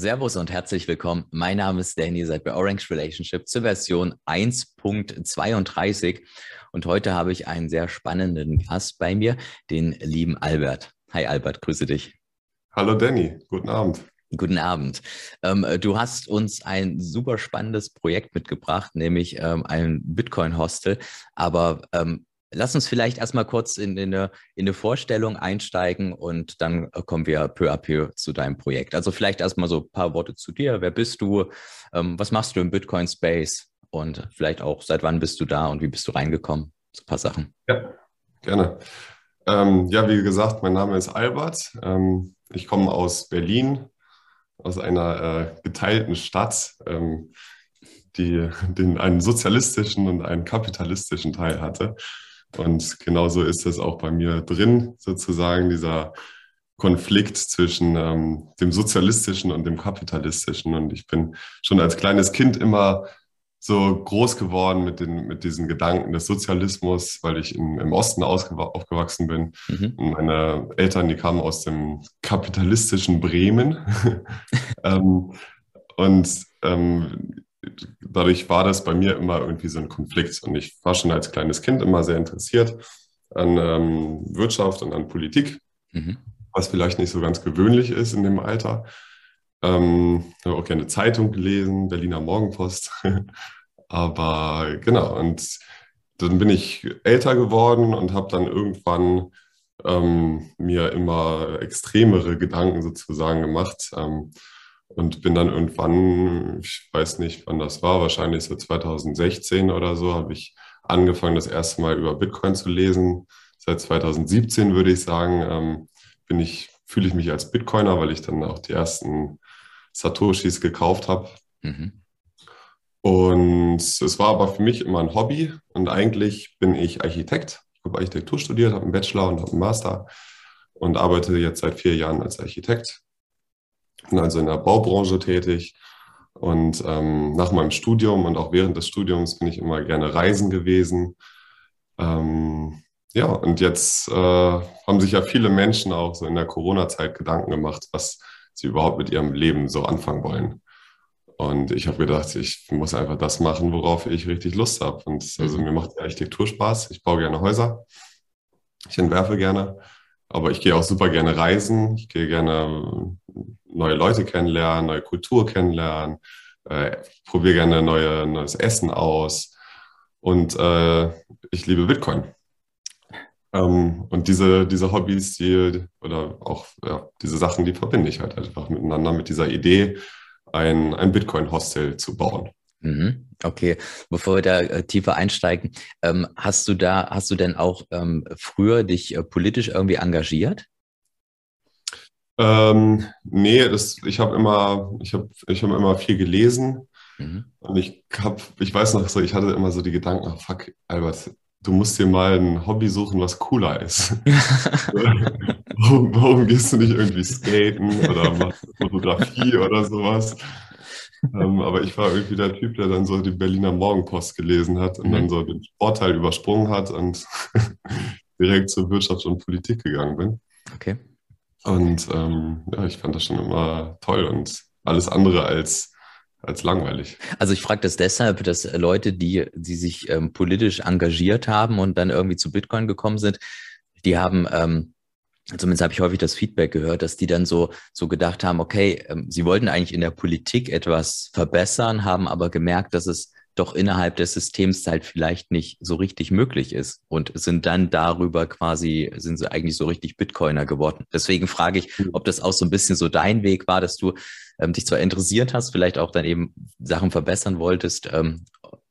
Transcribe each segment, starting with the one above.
Servus und herzlich willkommen. Mein Name ist Danny, seid bei Orange Relationship zur Version 1.32 und heute habe ich einen sehr spannenden Gast bei mir, den lieben Albert. Hi Albert, grüße dich. Hallo Danny, guten Abend. Guten Abend. Ähm, du hast uns ein super spannendes Projekt mitgebracht, nämlich ähm, ein Bitcoin-Hostel. Aber ähm, lass uns vielleicht erstmal kurz in, in, eine, in eine Vorstellung einsteigen und dann kommen wir peu à peu zu deinem Projekt. Also vielleicht erstmal so ein paar Worte zu dir. Wer bist du? Ähm, was machst du im Bitcoin-Space? Und vielleicht auch, seit wann bist du da und wie bist du reingekommen? So ein paar Sachen. Ja, gerne. Ähm, ja, wie gesagt, mein Name ist Albert. Ähm, ich komme aus Berlin, aus einer äh, geteilten Stadt, ähm, die den, einen sozialistischen und einen kapitalistischen Teil hatte. Und genauso ist es auch bei mir drin, sozusagen, dieser Konflikt zwischen ähm, dem sozialistischen und dem kapitalistischen. Und ich bin schon als kleines Kind immer so groß geworden mit, den, mit diesen Gedanken des Sozialismus, weil ich in, im Osten aufgewachsen bin. Mhm. meine Eltern, die kamen aus dem kapitalistischen Bremen. ähm, und ähm, dadurch war das bei mir immer irgendwie so ein Konflikt. Und ich war schon als kleines Kind immer sehr interessiert an ähm, Wirtschaft und an Politik, mhm. was vielleicht nicht so ganz gewöhnlich ist in dem Alter. Ähm, habe auch gerne Zeitung gelesen, Berliner Morgenpost. Aber genau, und dann bin ich älter geworden und habe dann irgendwann ähm, mir immer extremere Gedanken sozusagen gemacht ähm, und bin dann irgendwann, ich weiß nicht, wann das war, wahrscheinlich so 2016 oder so, habe ich angefangen, das erste Mal über Bitcoin zu lesen. Seit 2017 würde ich sagen, ähm, bin ich, fühle ich mich als Bitcoiner, weil ich dann auch die ersten Satoshis gekauft habe. Mhm. Und es war aber für mich immer ein Hobby und eigentlich bin ich Architekt. Ich habe Architektur studiert, habe einen Bachelor und habe einen Master und arbeite jetzt seit vier Jahren als Architekt. Bin also in der Baubranche tätig und ähm, nach meinem Studium und auch während des Studiums bin ich immer gerne reisen gewesen. Ähm, ja, und jetzt äh, haben sich ja viele Menschen auch so in der Corona-Zeit Gedanken gemacht, was sie überhaupt mit ihrem Leben so anfangen wollen. Und ich habe gedacht, ich muss einfach das machen, worauf ich richtig Lust habe. Und also mhm. mir macht die Architektur Spaß. Ich baue gerne Häuser. Ich entwerfe gerne. Aber ich gehe auch super gerne reisen. Ich gehe gerne neue Leute kennenlernen, neue Kultur kennenlernen. Äh, probiere gerne neue, neues Essen aus. Und äh, ich liebe Bitcoin. Ähm, und diese, diese Hobbys, die, oder auch ja, diese Sachen, die verbinde ich halt einfach miteinander mit dieser Idee, ein, ein Bitcoin-Hostel zu bauen. Mhm. Okay, bevor wir da äh, tiefer einsteigen, ähm, hast du da, hast du denn auch ähm, früher dich äh, politisch irgendwie engagiert? Ähm, nee, das, ich habe immer, ich habe, ich habe immer viel gelesen mhm. und ich habe, ich weiß noch so, ich hatte immer so die Gedanken, oh, fuck, Albert, du musst dir mal ein Hobby suchen, was cooler ist. warum, warum, gehst du nicht irgendwie skaten oder machst Fotografie oder sowas? ähm, aber ich war irgendwie der Typ, der dann so die Berliner Morgenpost gelesen hat und mhm. dann so den Sportteil übersprungen hat und direkt zur Wirtschaft und Politik gegangen bin. Okay. Und ähm, ja, ich fand das schon immer toll und alles andere als als langweilig. Also ich frage das deshalb, dass Leute, die, die sich ähm, politisch engagiert haben und dann irgendwie zu Bitcoin gekommen sind, die haben, ähm, zumindest habe ich häufig das Feedback gehört, dass die dann so, so gedacht haben, okay, ähm, sie wollten eigentlich in der Politik etwas verbessern, haben aber gemerkt, dass es doch innerhalb des Systems halt vielleicht nicht so richtig möglich ist und sind dann darüber quasi, sind sie eigentlich so richtig Bitcoiner geworden. Deswegen frage ich, hm. ob das auch so ein bisschen so dein Weg war, dass du ähm, dich zwar interessiert hast, vielleicht auch dann eben Sachen verbessern wolltest ähm,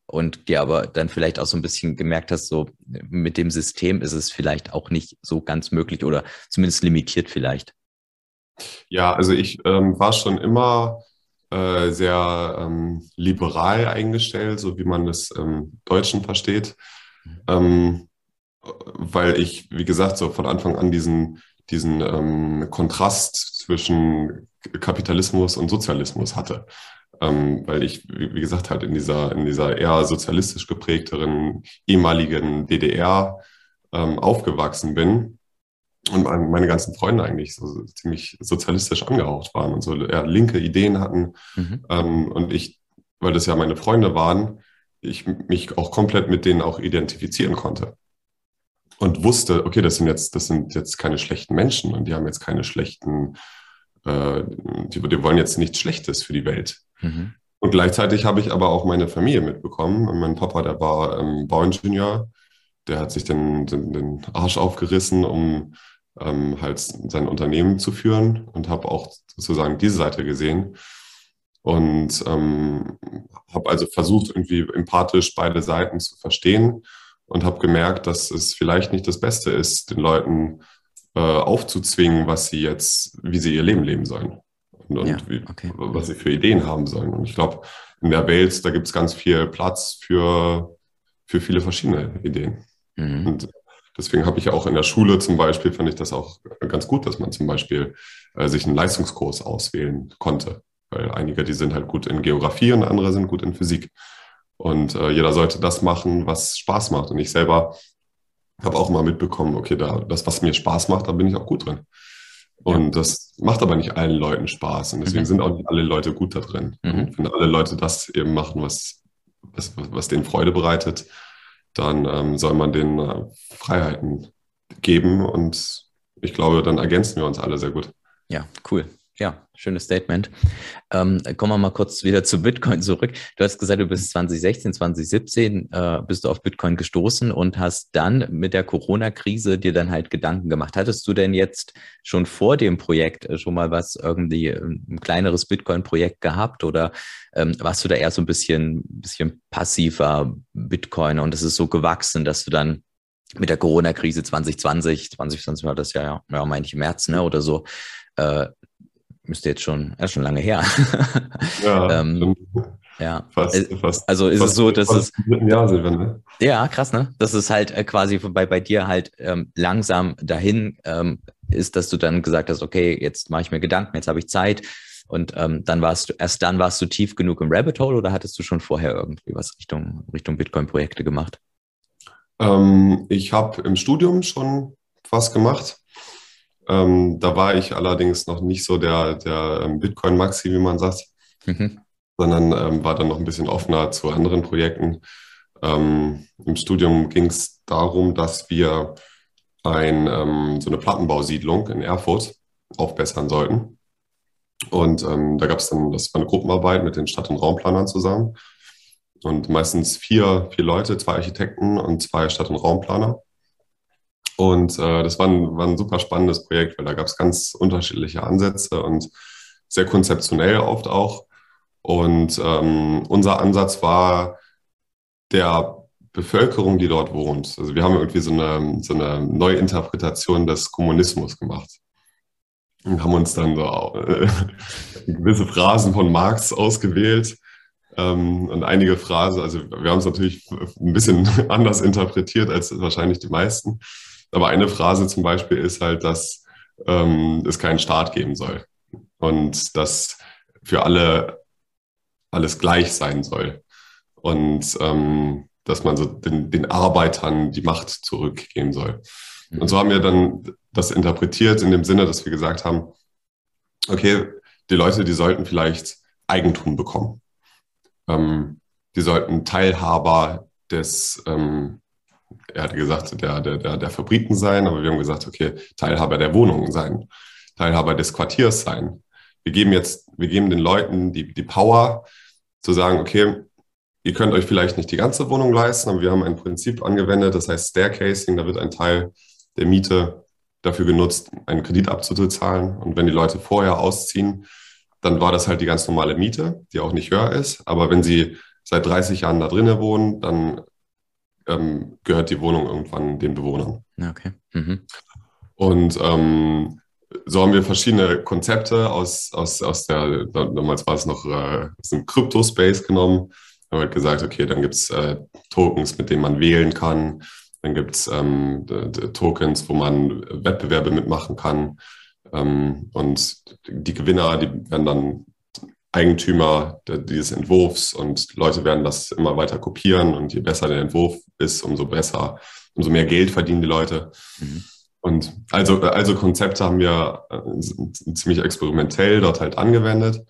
und dir aber dann vielleicht auch so ein bisschen gemerkt hast, so mit dem System ist es vielleicht auch nicht so ganz möglich oder zumindest limitiert vielleicht. Ja, also ich ähm, war schon immer äh, sehr ähm, liberal eingestellt, so wie man das im Deutschen versteht. Ähm, weil ich, wie gesagt, so von Anfang an diesen, diesen ähm, Kontrast zwischen Kapitalismus und Sozialismus hatte. Ähm, weil ich, wie gesagt, halt in dieser, in dieser eher sozialistisch geprägteren ehemaligen DDR ähm, aufgewachsen bin und meine ganzen Freunde eigentlich so ziemlich sozialistisch angehaucht waren und so eher linke Ideen hatten. Mhm. Ähm, und ich, weil das ja meine Freunde waren, ich mich auch komplett mit denen auch identifizieren konnte. Und wusste, okay, das sind jetzt, das sind jetzt keine schlechten Menschen und die haben jetzt keine schlechten, äh, die, die wollen jetzt nichts Schlechtes für die Welt. Mhm. Und gleichzeitig habe ich aber auch meine Familie mitbekommen. Mein Papa, der war ähm, Bauingenieur, der hat sich den, den, den Arsch aufgerissen, um ähm, halt sein Unternehmen zu führen und habe auch sozusagen diese Seite gesehen und ähm, habe also versucht, irgendwie empathisch beide Seiten zu verstehen und habe gemerkt, dass es vielleicht nicht das Beste ist, den Leuten äh, aufzuzwingen, was sie jetzt, wie sie ihr Leben leben sollen und, und ja, okay. wie, was sie für Ideen haben sollen. Und ich glaube, in der Welt, da gibt es ganz viel Platz für, für viele verschiedene Ideen. Mhm. Und deswegen habe ich auch in der Schule zum Beispiel, fand ich das auch ganz gut, dass man zum Beispiel äh, sich einen Leistungskurs auswählen konnte. Weil einige, die sind halt gut in Geografie und andere sind gut in Physik. Und äh, jeder sollte das machen, was Spaß macht. Und ich selber habe auch mal mitbekommen, okay, da, das, was mir Spaß macht, da bin ich auch gut drin. Und ja. das macht aber nicht allen Leuten Spaß. Und deswegen mhm. sind auch nicht alle Leute gut da drin. Mhm. Und wenn alle Leute das eben machen, was, was, was denen Freude bereitet, dann ähm, soll man denen äh, Freiheiten geben. Und ich glaube, dann ergänzen wir uns alle sehr gut. Ja, cool. Ja, schönes Statement. Ähm, kommen wir mal kurz wieder zu Bitcoin zurück. Du hast gesagt, du bist 2016, 2017 äh, bist du auf Bitcoin gestoßen und hast dann mit der Corona-Krise dir dann halt Gedanken gemacht. Hattest du denn jetzt schon vor dem Projekt äh, schon mal was irgendwie ähm, ein kleineres Bitcoin-Projekt gehabt oder ähm, warst du da eher so ein bisschen, bisschen passiver Bitcoiner und es ist so gewachsen, dass du dann mit der Corona-Krise 2020, 2020 war das ja, ja, meine ich im März, ne, oder so, äh, müsste jetzt schon, ja, schon lange her. Ja, ähm, ja. Fast, äh, fast, also ist fast, es so, dass es. Jahr sind wir, ne? Ja, krass, ne? Dass es halt äh, quasi bei, bei dir halt ähm, langsam dahin ähm, ist, dass du dann gesagt hast, okay, jetzt mache ich mir Gedanken, jetzt habe ich Zeit. Und ähm, dann warst du, erst dann warst du tief genug im Rabbit Hole oder hattest du schon vorher irgendwie was Richtung, Richtung Bitcoin-Projekte gemacht? Ähm, ich habe im Studium schon was gemacht. Ähm, da war ich allerdings noch nicht so der, der ähm, Bitcoin-Maxi, wie man sagt, mhm. sondern ähm, war dann noch ein bisschen offener zu anderen Projekten. Ähm, Im Studium ging es darum, dass wir ein, ähm, so eine Plattenbausiedlung in Erfurt aufbessern sollten. Und ähm, da gab es dann, das war eine Gruppenarbeit mit den Stadt- und Raumplanern zusammen. Und meistens vier, vier Leute, zwei Architekten und zwei Stadt- und Raumplaner. Und äh, das war ein, war ein super spannendes Projekt, weil da gab es ganz unterschiedliche Ansätze und sehr konzeptionell oft auch. Und ähm, unser Ansatz war der Bevölkerung, die dort wohnt. Also wir haben irgendwie so eine, so eine Neuinterpretation des Kommunismus gemacht. Und haben uns dann so äh, gewisse Phrasen von Marx ausgewählt ähm, und einige Phrasen, also wir haben es natürlich ein bisschen anders interpretiert als wahrscheinlich die meisten. Aber eine Phrase zum Beispiel ist halt, dass ähm, es keinen Staat geben soll und dass für alle alles gleich sein soll und ähm, dass man so den, den Arbeitern die Macht zurückgeben soll. Und so haben wir dann das interpretiert in dem Sinne, dass wir gesagt haben, okay, die Leute, die sollten vielleicht Eigentum bekommen. Ähm, die sollten Teilhaber des, ähm, er hatte gesagt, der, der, der, der Fabriken sein, aber wir haben gesagt, okay, Teilhaber der Wohnungen sein, Teilhaber des Quartiers sein. Wir geben jetzt, wir geben den Leuten die, die Power zu sagen, okay, ihr könnt euch vielleicht nicht die ganze Wohnung leisten, aber wir haben ein Prinzip angewendet, das heißt Staircasing, da wird ein Teil der Miete dafür genutzt, einen Kredit abzuzahlen. Und wenn die Leute vorher ausziehen, dann war das halt die ganz normale Miete, die auch nicht höher ist. Aber wenn sie seit 30 Jahren da drinnen wohnen, dann ähm, gehört die Wohnung irgendwann den Bewohnern. Okay. Mhm. Und ähm, so haben wir verschiedene Konzepte aus, aus, aus der, damals war es noch äh, aus dem Crypto-Space genommen. Da haben wir gesagt, okay, dann gibt es äh, Tokens, mit denen man wählen kann. Dann gibt es ähm, Tokens, wo man Wettbewerbe mitmachen kann. Ähm, und die Gewinner, die werden dann Eigentümer dieses Entwurfs und Leute werden das immer weiter kopieren und je besser der Entwurf ist, umso besser, umso mehr Geld verdienen die Leute. Mhm. Und also, also Konzepte haben wir äh, ziemlich experimentell dort halt angewendet.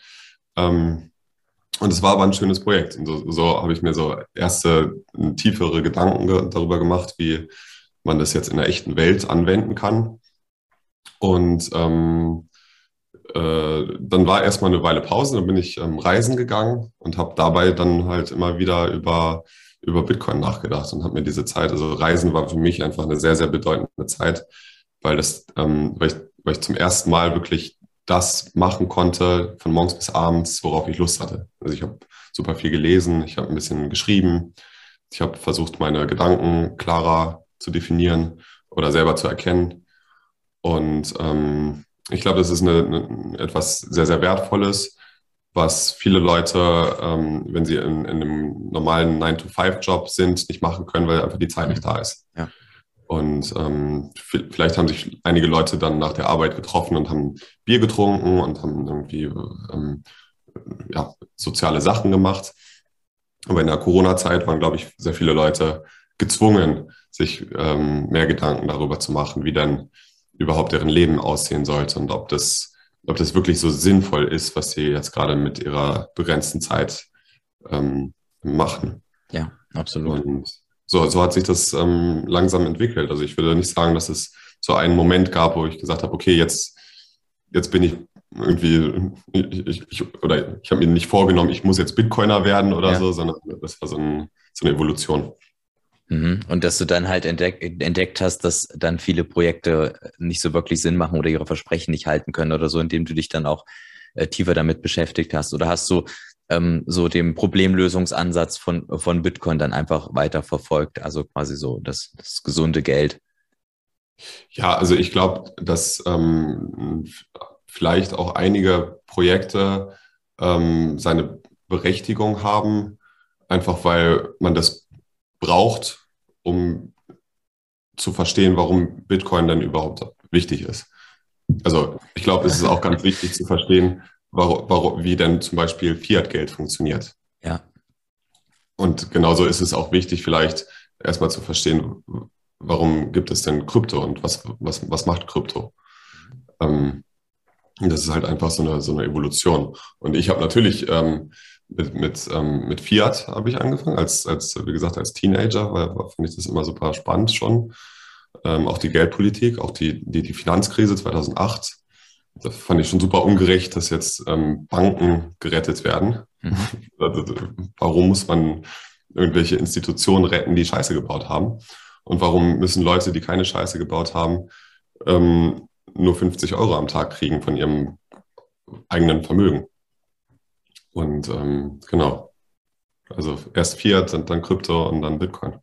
Ähm, und es war aber ein schönes Projekt. Und so, so habe ich mir so erste tiefere Gedanken darüber gemacht, wie man das jetzt in der echten Welt anwenden kann. Und ähm, äh, dann war erstmal eine Weile Pause, dann bin ich ähm, reisen gegangen und habe dabei dann halt immer wieder über, über Bitcoin nachgedacht und habe mir diese Zeit, also Reisen war für mich einfach eine sehr, sehr bedeutende Zeit, weil, das, ähm, weil, ich, weil ich zum ersten Mal wirklich das machen konnte, von morgens bis abends, worauf ich Lust hatte. Also ich habe super viel gelesen, ich habe ein bisschen geschrieben, ich habe versucht, meine Gedanken klarer zu definieren oder selber zu erkennen. Und ähm, ich glaube, das ist eine, eine, etwas sehr, sehr Wertvolles, was viele Leute, ähm, wenn sie in, in einem normalen 9-to-5-Job sind, nicht machen können, weil einfach die Zeit nicht da ist. Ja. Und ähm, vielleicht haben sich einige Leute dann nach der Arbeit getroffen und haben Bier getrunken und haben irgendwie ähm, ja, soziale Sachen gemacht. Aber in der Corona-Zeit waren, glaube ich, sehr viele Leute gezwungen, sich ähm, mehr Gedanken darüber zu machen, wie dann überhaupt deren Leben aussehen sollte und ob das, ob das wirklich so sinnvoll ist, was sie jetzt gerade mit ihrer begrenzten Zeit ähm, machen. Ja, absolut. Und so, so hat sich das ähm, langsam entwickelt. Also ich würde nicht sagen, dass es so einen Moment gab, wo ich gesagt habe, okay, jetzt, jetzt bin ich irgendwie, ich, ich, oder ich habe mir nicht vorgenommen, ich muss jetzt Bitcoiner werden oder ja. so, sondern das war so, ein, so eine Evolution. Mhm. Und dass du dann halt entdeck, entdeckt hast, dass dann viele Projekte nicht so wirklich Sinn machen oder ihre Versprechen nicht halten können oder so, indem du dich dann auch äh, tiefer damit beschäftigt hast. Oder hast du ähm, so den Problemlösungsansatz von, von Bitcoin dann einfach weiter verfolgt, also quasi so das, das gesunde Geld? Ja, also ich glaube, dass ähm, vielleicht auch einige Projekte ähm, seine Berechtigung haben, einfach weil man das braucht, um zu verstehen, warum Bitcoin denn überhaupt wichtig ist. Also ich glaube, es ist auch ganz wichtig zu verstehen, warum, warum, wie denn zum Beispiel Fiat-Geld funktioniert. Ja. Und genauso ist es auch wichtig, vielleicht erstmal zu verstehen, warum gibt es denn Krypto und was, was, was macht Krypto? Ähm, das ist halt einfach so eine, so eine Evolution. Und ich habe natürlich ähm, mit, mit, ähm, mit Fiat habe ich angefangen, als, als, wie gesagt, als Teenager, weil, weil fand ich das immer super spannend schon. Ähm, auch die Geldpolitik, auch die, die, die Finanzkrise 2008. Das fand ich schon super ungerecht, dass jetzt ähm, Banken gerettet werden. Mhm. Also, warum muss man irgendwelche Institutionen retten, die Scheiße gebaut haben? Und warum müssen Leute, die keine Scheiße gebaut haben, ähm, nur 50 Euro am Tag kriegen von ihrem eigenen Vermögen? Und ähm, genau. Also erst Fiat und dann Krypto und dann Bitcoin.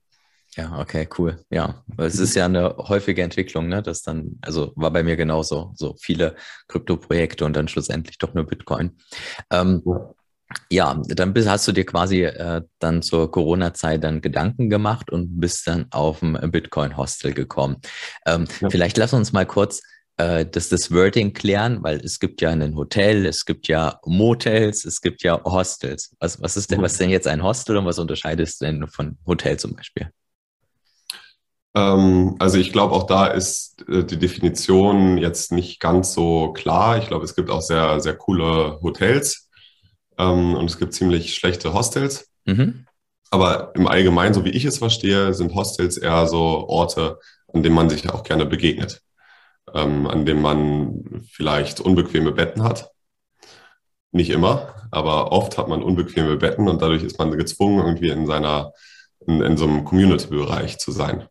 Ja, okay, cool. Ja, es ist ja eine häufige Entwicklung, ne? Das dann, also war bei mir genauso, so viele Krypto-Projekte und dann schlussendlich doch nur Bitcoin. Ähm, ja. ja. dann bist, hast du dir quasi äh, dann zur Corona-Zeit dann Gedanken gemacht und bist dann auf ein Bitcoin-Hostel gekommen. Ähm, ja. Vielleicht lass uns mal kurz äh, dass das Wording klären, weil es gibt ja ein Hotel, es gibt ja Motels, es gibt ja Hostels. Was, was ist denn, was ist denn jetzt ein Hostel und was unterscheidet es denn von Hotel zum Beispiel? Ähm, also ich glaube, auch da ist äh, die Definition jetzt nicht ganz so klar. Ich glaube, es gibt auch sehr, sehr coole Hotels ähm, und es gibt ziemlich schlechte Hostels. Mhm. Aber im Allgemeinen, so wie ich es verstehe, sind Hostels eher so Orte, an denen man sich auch gerne begegnet ähm, an dem man vielleicht unbequeme Betten hat. Nicht immer, aber oft hat man unbequeme Betten und dadurch ist man gezwungen, irgendwie in seiner, in, in so einem Community-Bereich zu sein.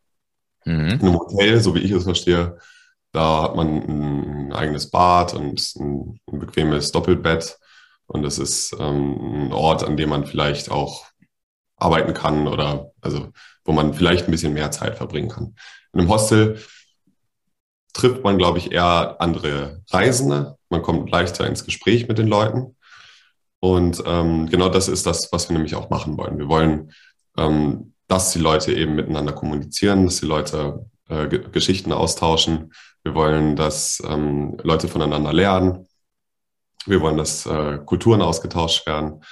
Mhm. In einem Hotel, so wie ich es verstehe, da hat man ein, eigenes Bad und ein, ein, bequemes Doppelbett. Und es ist ähm, ein Ort, an dem man vielleicht auch arbeiten kann oder also wo man vielleicht ein bisschen mehr Zeit verbringen kann. In einem Hostel trifft man, glaube ich, eher andere Reisende. Man kommt leichter ins Gespräch mit den Leuten. Und ähm, genau das ist das, was wir nämlich auch machen wollen. Wir wollen, ähm, dass die Leute eben miteinander kommunizieren, dass die Leute äh, Geschichten austauschen. Wir wollen, dass ähm, Leute voneinander lernen. Wir wollen, dass äh, Kulturen ausgetauscht werden.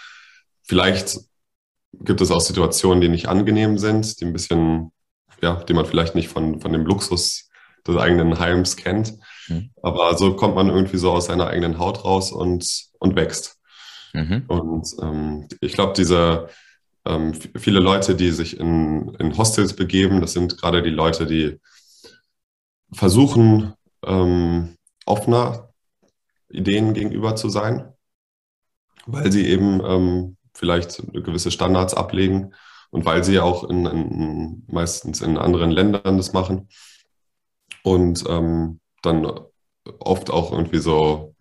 Vielleicht gibt es auch Situationen, die nicht angenehm sind, die ein bisschen, ja, die man vielleicht nicht von, von dem Luxus des eigenen Heims kennt. Mhm. Aber so kommt man irgendwie so aus seiner eigenen Haut raus und, und wächst. Mhm. Und ähm, ich glaube, diese ähm, viele Leute, die sich in, in Hostels begeben, das sind gerade die Leute, die versuchen, ähm, offener Ideen gegenüber zu sein, weil sie eben ähm, vielleicht gewisse Standards ablegen und weil sie auch in, in, meistens in anderen Ländern das machen und ähm, dann oft auch irgendwie so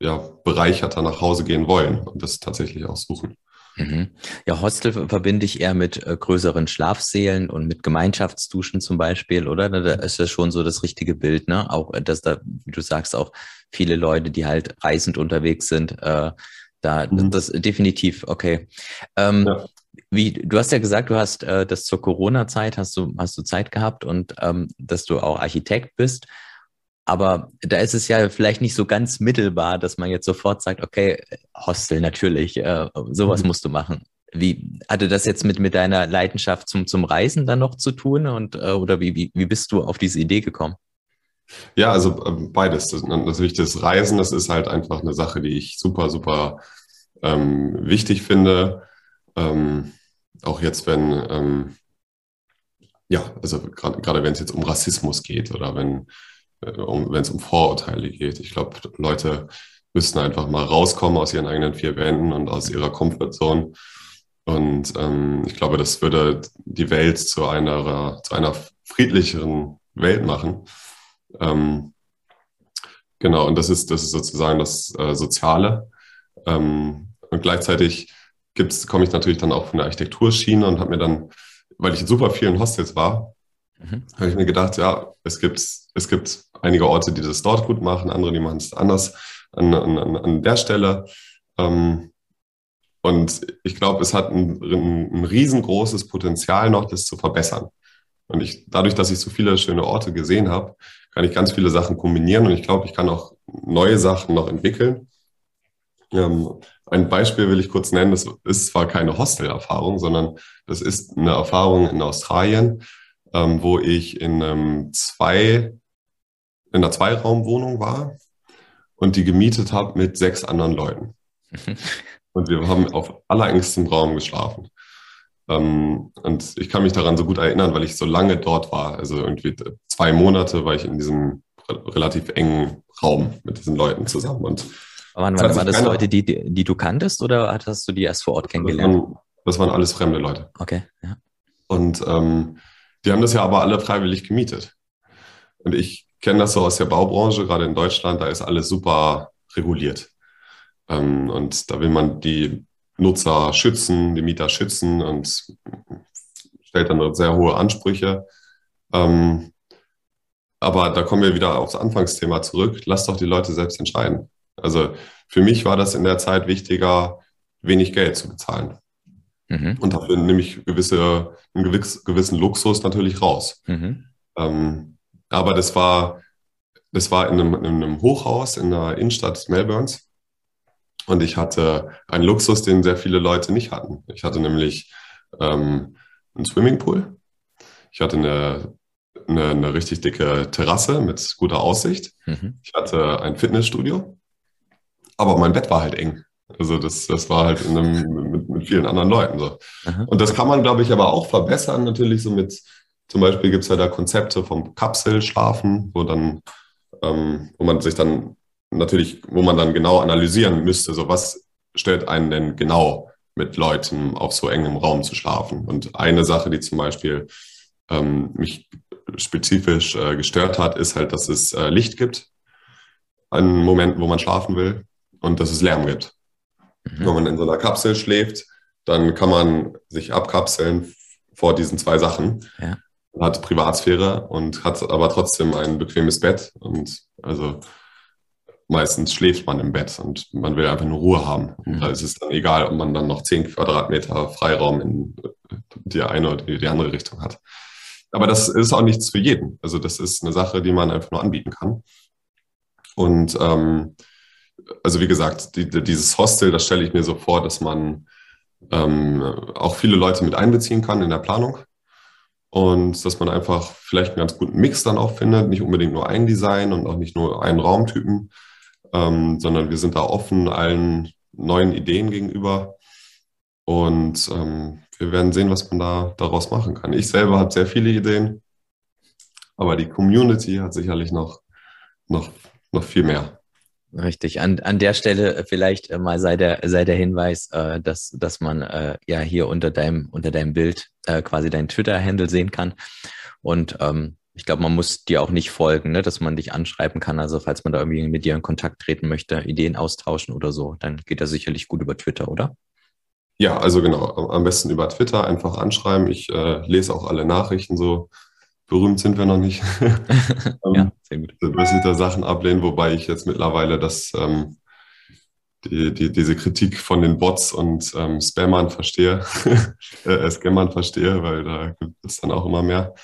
ja, bereicherter nach Hause gehen wollen und das tatsächlich auch suchen. Mhm. Ja, Hostel verbinde ich eher mit äh, größeren Schlafsälen und mit Gemeinschaftsduschen zum Beispiel, oder? Da ist das schon so das richtige Bild, ne? Auch, äh, dass da, wie du sagst, auch viele Leute, die halt reisend unterwegs sind, äh, da, mhm. das definitiv, okay. Ähm, ja. Wie, du hast ja gesagt, du hast äh, das zur Corona-Zeit, hast du, hast du Zeit gehabt und ähm, dass du auch Architekt bist. Aber da ist es ja vielleicht nicht so ganz mittelbar, dass man jetzt sofort sagt, okay, Hostel natürlich, äh, sowas mhm. musst du machen. Wie hatte das jetzt mit, mit deiner Leidenschaft zum, zum Reisen dann noch zu tun? Und, äh, oder wie, wie, wie bist du auf diese Idee gekommen? Ja, also äh, beides. Das, natürlich das Reisen, das ist halt einfach eine Sache, die ich super, super ähm, wichtig finde. Ähm, auch jetzt, wenn, ähm, ja, also gerade wenn es jetzt um Rassismus geht oder wenn äh, um, es um Vorurteile geht. Ich glaube, Leute müssten einfach mal rauskommen aus ihren eigenen vier Wänden und aus ihrer Comfortzone. Und ähm, ich glaube, das würde die Welt zu einer, zu einer friedlicheren Welt machen. Ähm, genau, und das ist, das ist sozusagen das äh, Soziale. Ähm, und gleichzeitig komme ich natürlich dann auch von der Architekturschiene und habe mir dann, weil ich in super vielen Hostels war, mhm. habe ich mir gedacht, ja, es gibt, es gibt einige Orte, die das dort gut machen, andere, die machen es anders an, an, an der Stelle. Ähm, und ich glaube, es hat ein, ein, ein, riesengroßes Potenzial noch, das zu verbessern. Und ich, dadurch, dass ich so viele schöne Orte gesehen habe, kann ich ganz viele Sachen kombinieren und ich glaube, ich kann auch neue Sachen noch entwickeln. Ähm, ein Beispiel will ich kurz nennen. Das ist zwar keine Hostel-Erfahrung, sondern das ist eine Erfahrung in Australien, ähm, wo ich in einem zwei in einer Zweiraumwohnung war und die gemietet habe mit sechs anderen Leuten. Und wir haben auf allerengstem Raum geschlafen. Ähm, und ich kann mich daran so gut erinnern, weil ich so lange dort war. Also irgendwie zwei Monate war ich in diesem relativ engen Raum mit diesen Leuten zusammen. Und waren, waren, waren das Leute, die, die, die, du kanntest oder hast du die erst vor Ort kennengelernt? Das waren, das waren alles fremde Leute. Okay, ja. Und ähm, die haben das ja aber alle freiwillig gemietet. Und ich kenne das so aus der Baubranche, gerade in Deutschland, da ist alles super reguliert. Ähm, und da will man die Nutzer schützen, die Mieter schützen und stellt dann sehr hohe Ansprüche. Ähm, aber da kommen wir wieder aufs Anfangsthema zurück. Lass doch die Leute selbst entscheiden. Also für mich war das in der Zeit wichtiger, wenig Geld zu bezahlen. Mhm. Und dafür nehme ich gewisse, einen gewissen Luxus natürlich raus. Mhm. Ähm, aber das war, das war in einem, in einem Hochhaus in der Innenstadt Melbournes. Und ich hatte einen Luxus, den sehr viele Leute nicht hatten. Ich hatte nämlich ähm, einen Swimmingpool. Ich hatte eine, eine, eine, richtig dicke Terrasse mit guter Aussicht. Mhm. Ich hatte ein Fitnessstudio. Aber mein Bett war halt eng. Also das, das war halt einem, mit, mit, vielen anderen Leuten so. Mhm. Und das kann man, glaube ich, aber auch verbessern, natürlich so mit, zum Beispiel gibt es ja da Konzepte vom Kapselschlafen, wo dann, ähm, wo man sich dann natürlich, wo man dann genau analysieren müsste, so was stellt einen denn genau mit Leuten auf so engem Raum zu schlafen. Und eine Sache, die zum Beispiel ähm, mich spezifisch äh, gestört hat, ist halt, dass es äh, Licht gibt an Momenten, wo man schlafen will und dass es Lärm gibt. Mhm. Wenn man in so einer Kapsel schläft, dann kann man sich abkapseln vor diesen zwei Sachen. Ja hat Privatsphäre und hat aber trotzdem ein bequemes Bett. Und also meistens schläft man im Bett und man will einfach nur Ruhe haben. Und da ist es dann egal, ob man dann noch zehn Quadratmeter Freiraum in die eine oder die andere Richtung hat. Aber das ist auch nichts für jeden. Also das ist eine Sache, die man einfach nur anbieten kann. Und ähm, also wie gesagt, die, dieses Hostel, das stelle ich mir so vor, dass man ähm, auch viele Leute mit einbeziehen kann in der Planung und dass man einfach vielleicht einen ganz guten Mix dann auch findet, nicht unbedingt nur ein Design und auch nicht nur einen Raumtypen, ähm, sondern wir sind da offen allen neuen Ideen gegenüber und ähm, wir werden sehen, was man da daraus machen kann. Ich selber habe sehr viele Ideen, aber die Community hat sicherlich noch, noch, noch viel mehr. Richtig. An, an der Stelle vielleicht äh, mal sei der, sei der Hinweis, äh, dass, dass man äh, ja hier unter deinem, unter deinem Bild äh, quasi deinen Twitter-Handle sehen kann. Und ähm, ich glaube, man muss dir auch nicht folgen, ne, dass man dich anschreiben kann. Also falls man da irgendwie mit dir in Kontakt treten möchte, Ideen austauschen oder so, dann geht das sicherlich gut über Twitter, oder? Ja, also genau, am besten über Twitter einfach anschreiben. Ich äh, lese auch alle Nachrichten so berühmt sind wir noch nicht. ja, ähm, sehr gut. Dass ich da Sachen ablehne, wobei ich jetzt mittlerweile das, ähm, die, die, diese Kritik von den Bots und ähm, Spammern verstehe, äh, Scammern verstehe, weil da gibt es dann auch immer mehr.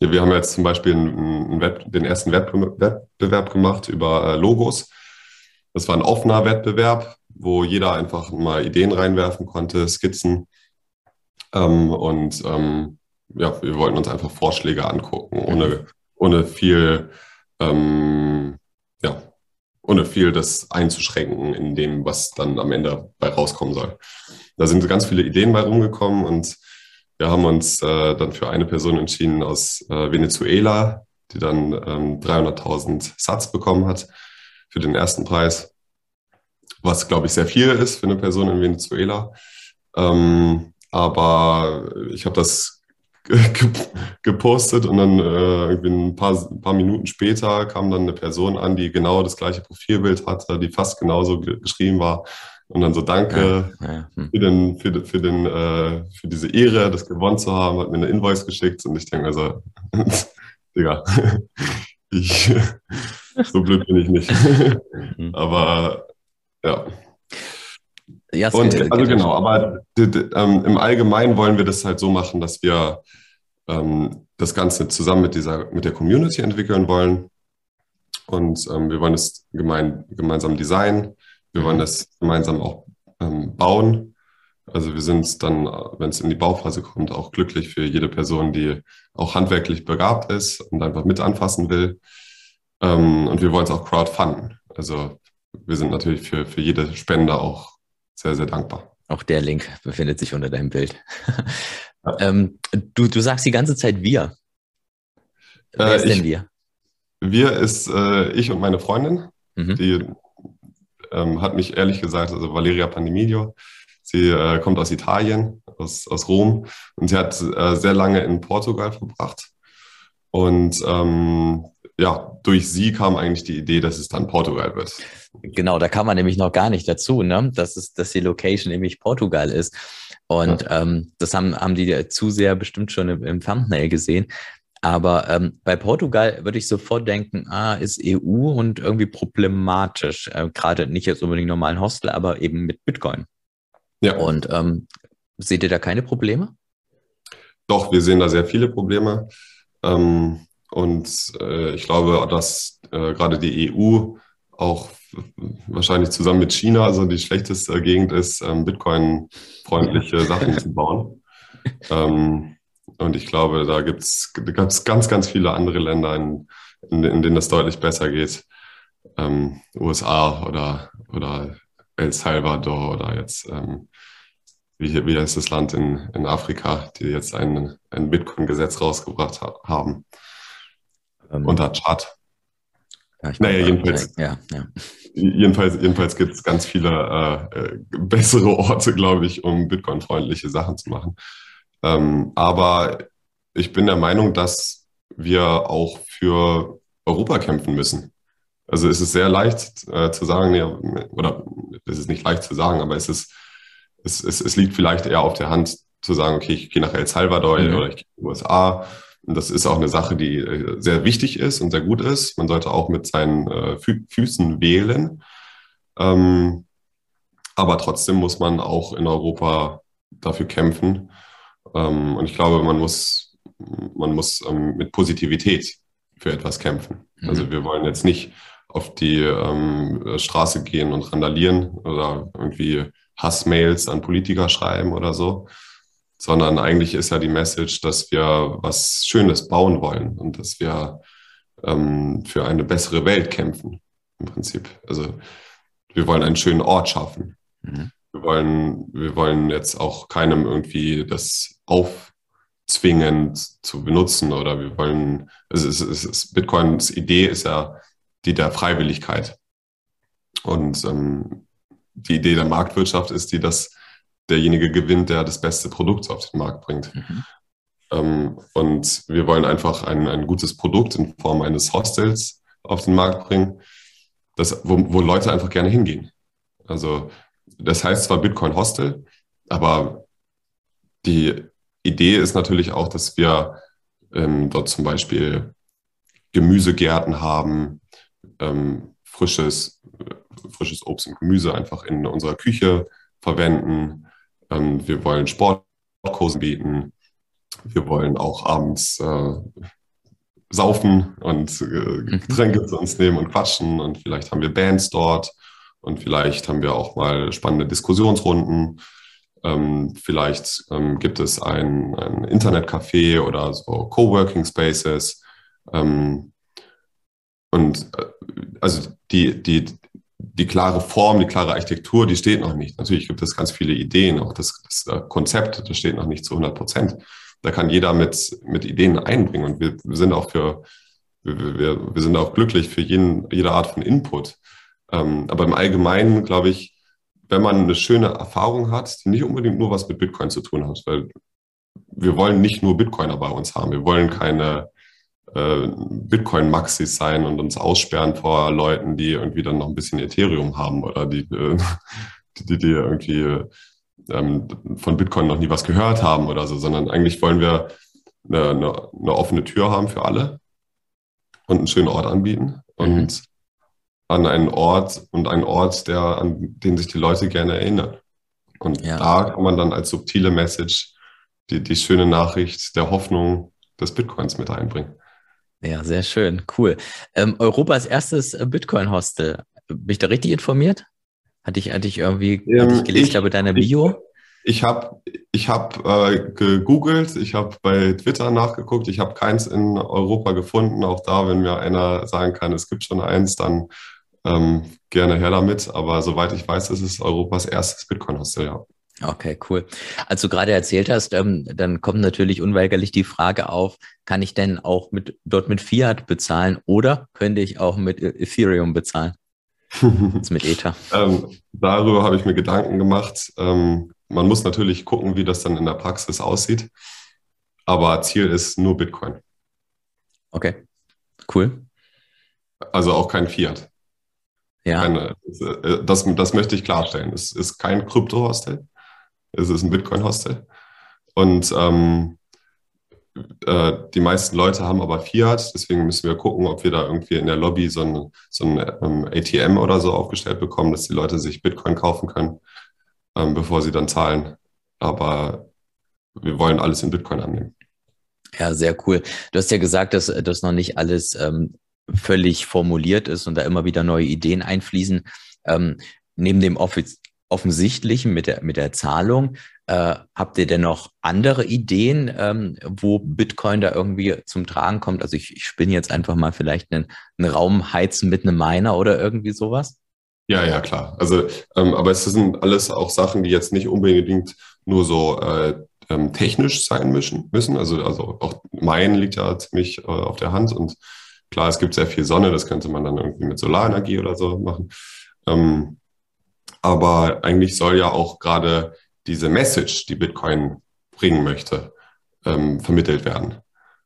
Ja, wir haben jetzt zum Beispiel einen, einen Web, den ersten Wettbewerb gemacht über äh, Logos. Das war ein offener Wettbewerb, wo jeder einfach mal Ideen reinwerfen konnte, Skizzen. Ähm, und ähm, ja, wir wollten uns einfach Vorschläge angucken, ohne, ohne viel, ähm, ja, ohne viel das einzuschränken in dem, was dann am Ende bei rauskommen soll. Da sind ganz viele Ideen bei rumgekommen und wir haben uns äh, dann für eine Person entschieden aus äh, Venezuela, die dann ähm, 300.000 Satz bekommen hat für den ersten Preis, was, glaube ich, sehr viel ist für eine Person in Venezuela. Ähm, aber ich habe das gepostet und dann äh, irgendwie ein paar, ein paar Minuten später kam dann eine Person an, die genau das gleiche Profilbild hatte, die fast genauso ge geschrieben war. Und dann so, danke ja, ja, hm. für, den, für, für, den, äh, für diese Ehre, das gewonnen zu haben, hat mir eine Invoice geschickt und ich denke mir so, Digga, ich, so blöd bin ich nicht. Hm. Aber ja. Ja, und also genau, aber ähm, im Allgemeinen wollen wir das halt so machen, dass wir ähm, das Ganze zusammen mit dieser mit der Community entwickeln wollen. Und ähm, wir wollen es gemein, gemeinsam designen. Wir wollen es gemeinsam auch ähm, bauen. Also wir sind dann, wenn es in die Bauphase kommt, auch glücklich für jede Person, die auch handwerklich begabt ist und einfach mit anfassen will. Ähm, und wir wollen es auch crowdfunden. Also wir sind natürlich für, für jede Spende auch sehr, sehr dankbar. Auch der Link befindet sich unter deinem Bild. Ja. ähm, du, du sagst die ganze Zeit wir. Wer äh, ist denn wir? Wir ist äh, ich und meine Freundin. Mhm. Die ähm, hat mich ehrlich gesagt, also Valeria Pandemidio, sie äh, kommt aus Italien, aus, aus Rom und sie hat äh, sehr lange in Portugal verbracht. Und ähm, ja, durch sie kam eigentlich die Idee, dass es dann Portugal wird. Genau, da kam man nämlich noch gar nicht dazu, ne? dass, es, dass die Location nämlich Portugal ist. Und ja. ähm, das haben, haben die zu sehr bestimmt schon im, im Thumbnail gesehen. Aber ähm, bei Portugal würde ich sofort denken, ah, ist EU und irgendwie problematisch. Äh, Gerade nicht jetzt unbedingt normalen Hostel, aber eben mit Bitcoin. Ja. Und ähm, seht ihr da keine Probleme? Doch, wir sehen da sehr viele Probleme. Ähm, und äh, ich glaube, dass äh, gerade die EU auch wahrscheinlich zusammen mit China also die schlechteste Gegend ist, ähm, Bitcoin-freundliche Sachen zu bauen. Ähm, und ich glaube, da gibt es ganz, ganz viele andere Länder, in, in, in denen das deutlich besser geht. Ähm, USA oder, oder El Salvador oder jetzt, ähm, wie, wie heißt das Land in, in Afrika, die jetzt ein, ein Bitcoin-Gesetz rausgebracht ha haben. Ähm, unter Chart. Ja, naja, jedenfalls, ja, ja. jedenfalls, jedenfalls gibt es ganz viele äh, äh, bessere Orte, glaube ich, um Bitcoin-freundliche Sachen zu machen. Ähm, aber ich bin der Meinung, dass wir auch für Europa kämpfen müssen. Also es ist sehr leicht äh, zu sagen, ja, oder es ist nicht leicht zu sagen, aber es ist, es, es, es liegt vielleicht eher auf der Hand zu sagen, okay, ich gehe nach El Salvador mhm. oder ich gehe in die USA und das ist auch eine Sache, die äh, sehr wichtig ist und sehr gut ist. Man sollte auch mit seinen äh, Fü Füßen wählen. Ähm, aber trotzdem muss man auch in Europa dafür kämpfen. Ähm, und ich glaube, man muss, man muss ähm, mit Positivität für etwas kämpfen. Mhm. Also wir wollen jetzt nicht auf die ähm, Straße gehen und randalieren oder irgendwie Hassmails an Politiker schreiben oder so, sondern eigentlich ist ja die Message, dass wir was Schönes bauen wollen und dass wir ähm, für eine bessere Welt kämpfen, im Prinzip. Also wir wollen einen schönen Ort schaffen. Mhm. Wir, wollen, wir wollen jetzt auch keinem irgendwie das aufzwingen zu benutzen oder wir wollen, also es ist, es ist, Bitcoins Idee ist ja die der Freiwilligkeit. Und ähm, die Idee der Marktwirtschaft ist die, dass derjenige gewinnt, der das beste Produkt auf den Markt bringt. Mhm. Ähm, und wir wollen einfach ein, ein gutes Produkt in Form eines Hostels auf den Markt bringen, das, wo, wo Leute einfach gerne hingehen. Also das heißt zwar Bitcoin Hostel, aber die Idee ist natürlich auch, dass wir ähm, dort zum Beispiel Gemüsegärten haben, ähm, frisches, frisches Obst und Gemüse einfach in unserer Küche verwenden. Ähm, wir wollen Sportkurse bieten. Wir wollen auch abends äh, saufen und äh, mhm. Getränke mhm. zu uns nehmen und quatschen. Und vielleicht haben wir Bands dort. Und vielleicht haben wir auch mal spannende Diskussionsrunden. Ähm, vielleicht ähm, gibt es ein, ein Internetcafé oder so Coworking Spaces. Ähm, und äh, also die, die, die klare Form, die klare Architektur, die steht noch nicht. Natürlich gibt es ganz viele Ideen, auch das, das äh, Konzept, das steht noch nicht zu 100 Prozent. Da kann jeder mit, mit Ideen einbringen und wir, wir sind auch für, wir, wir, sind auch glücklich für jeden, jede Art von Input. Ähm, aber im Allgemeinen, glaube ich, wenn man eine schöne Erfahrung hat, die nicht unbedingt nur was mit Bitcoin zu tun hat, weil wir wollen nicht nur Bitcoiner bei uns haben. Wir wollen keine äh, Bitcoin-Maxis sein und uns aussperren vor Leuten, die irgendwie dann noch ein bisschen Ethereum haben oder die, äh, die, die irgendwie ähm, von Bitcoin noch nie was gehört haben oder so, sondern eigentlich wollen wir eine, eine, eine offene Tür haben für alle und einen schönen Ort anbieten und mhm. an einen Ort und einen Ort, der, an den sich die Leute gerne erinnern. Und ja. da kann man dann als subtile Message die, die schöne Nachricht der Hoffnung des Bitcoins mit einbringen. Ja, sehr schön, cool. Ähm, Europas erstes äh, Bitcoin-Hostel. Bin ich da richtig informiert? Hatte ich, hatte ich irgendwie ähm, hatte ich gelesen, ich, glaube, deiner Bio? Ich, ich habe ich hab, äh, gegoogelt, ich habe bei Twitter nachgeguckt, ich habe keins in Europa gefunden. Auch da, wenn mir einer sagen kann, es gibt schon eins, dann ähm, gerne her damit. Aber soweit ich weiß, ist es Europas erstes Bitcoin-Hostel, ja. Okay, cool. Als du gerade erzählt hast, ähm, dann kommt natürlich unweigerlich die Frage auf, kann ich denn auch mit, dort mit Fiat bezahlen oder könnte ich auch mit e-, Ethereum bezahlen? Jetzt mit Ether. ähm, darüber habe ich mir Gedanken gemacht. Ähm, man muss natürlich gucken, wie das dann in der Praxis aussieht. Aber Ziel ist nur Bitcoin. Okay, cool. Also auch kein Fiat. Ja. Keine, äh, das, das möchte ich klarstellen. Es ist kein Krypto-Hostel. Es ist ein Bitcoin-Hostel. Und ähm, äh, die meisten Leute haben aber Fiat, deswegen müssen wir gucken, ob wir da irgendwie in der Lobby so ein, so ein ähm, ATM oder so aufgestellt bekommen, dass die Leute sich Bitcoin kaufen können, ähm, bevor sie dann zahlen. Aber wir wollen alles in Bitcoin annehmen. Ja, sehr cool. Du hast ja gesagt, dass das noch nicht alles ähm, völlig formuliert ist und da immer wieder neue Ideen einfließen. Ähm, neben dem Office Offensichtlichen mit der, mit der Zahlung. Äh, habt ihr denn noch andere Ideen, ähm, wo Bitcoin da irgendwie zum Tragen kommt? Also ich, ich spinne jetzt einfach mal vielleicht einen, einen Raum heizen mit einem Miner oder irgendwie sowas. Ja, ja, klar. Also, ähm, aber es sind alles auch Sachen, die jetzt nicht unbedingt nur so äh, ähm, technisch sein müssen. Also, also auch mein liegt ja ziemlich äh, auf der Hand und klar, es gibt sehr viel Sonne, das könnte man dann irgendwie mit Solarenergie oder so machen. Ähm, aber eigentlich soll ja auch gerade diese Message, die Bitcoin bringen möchte, ähm, vermittelt werden.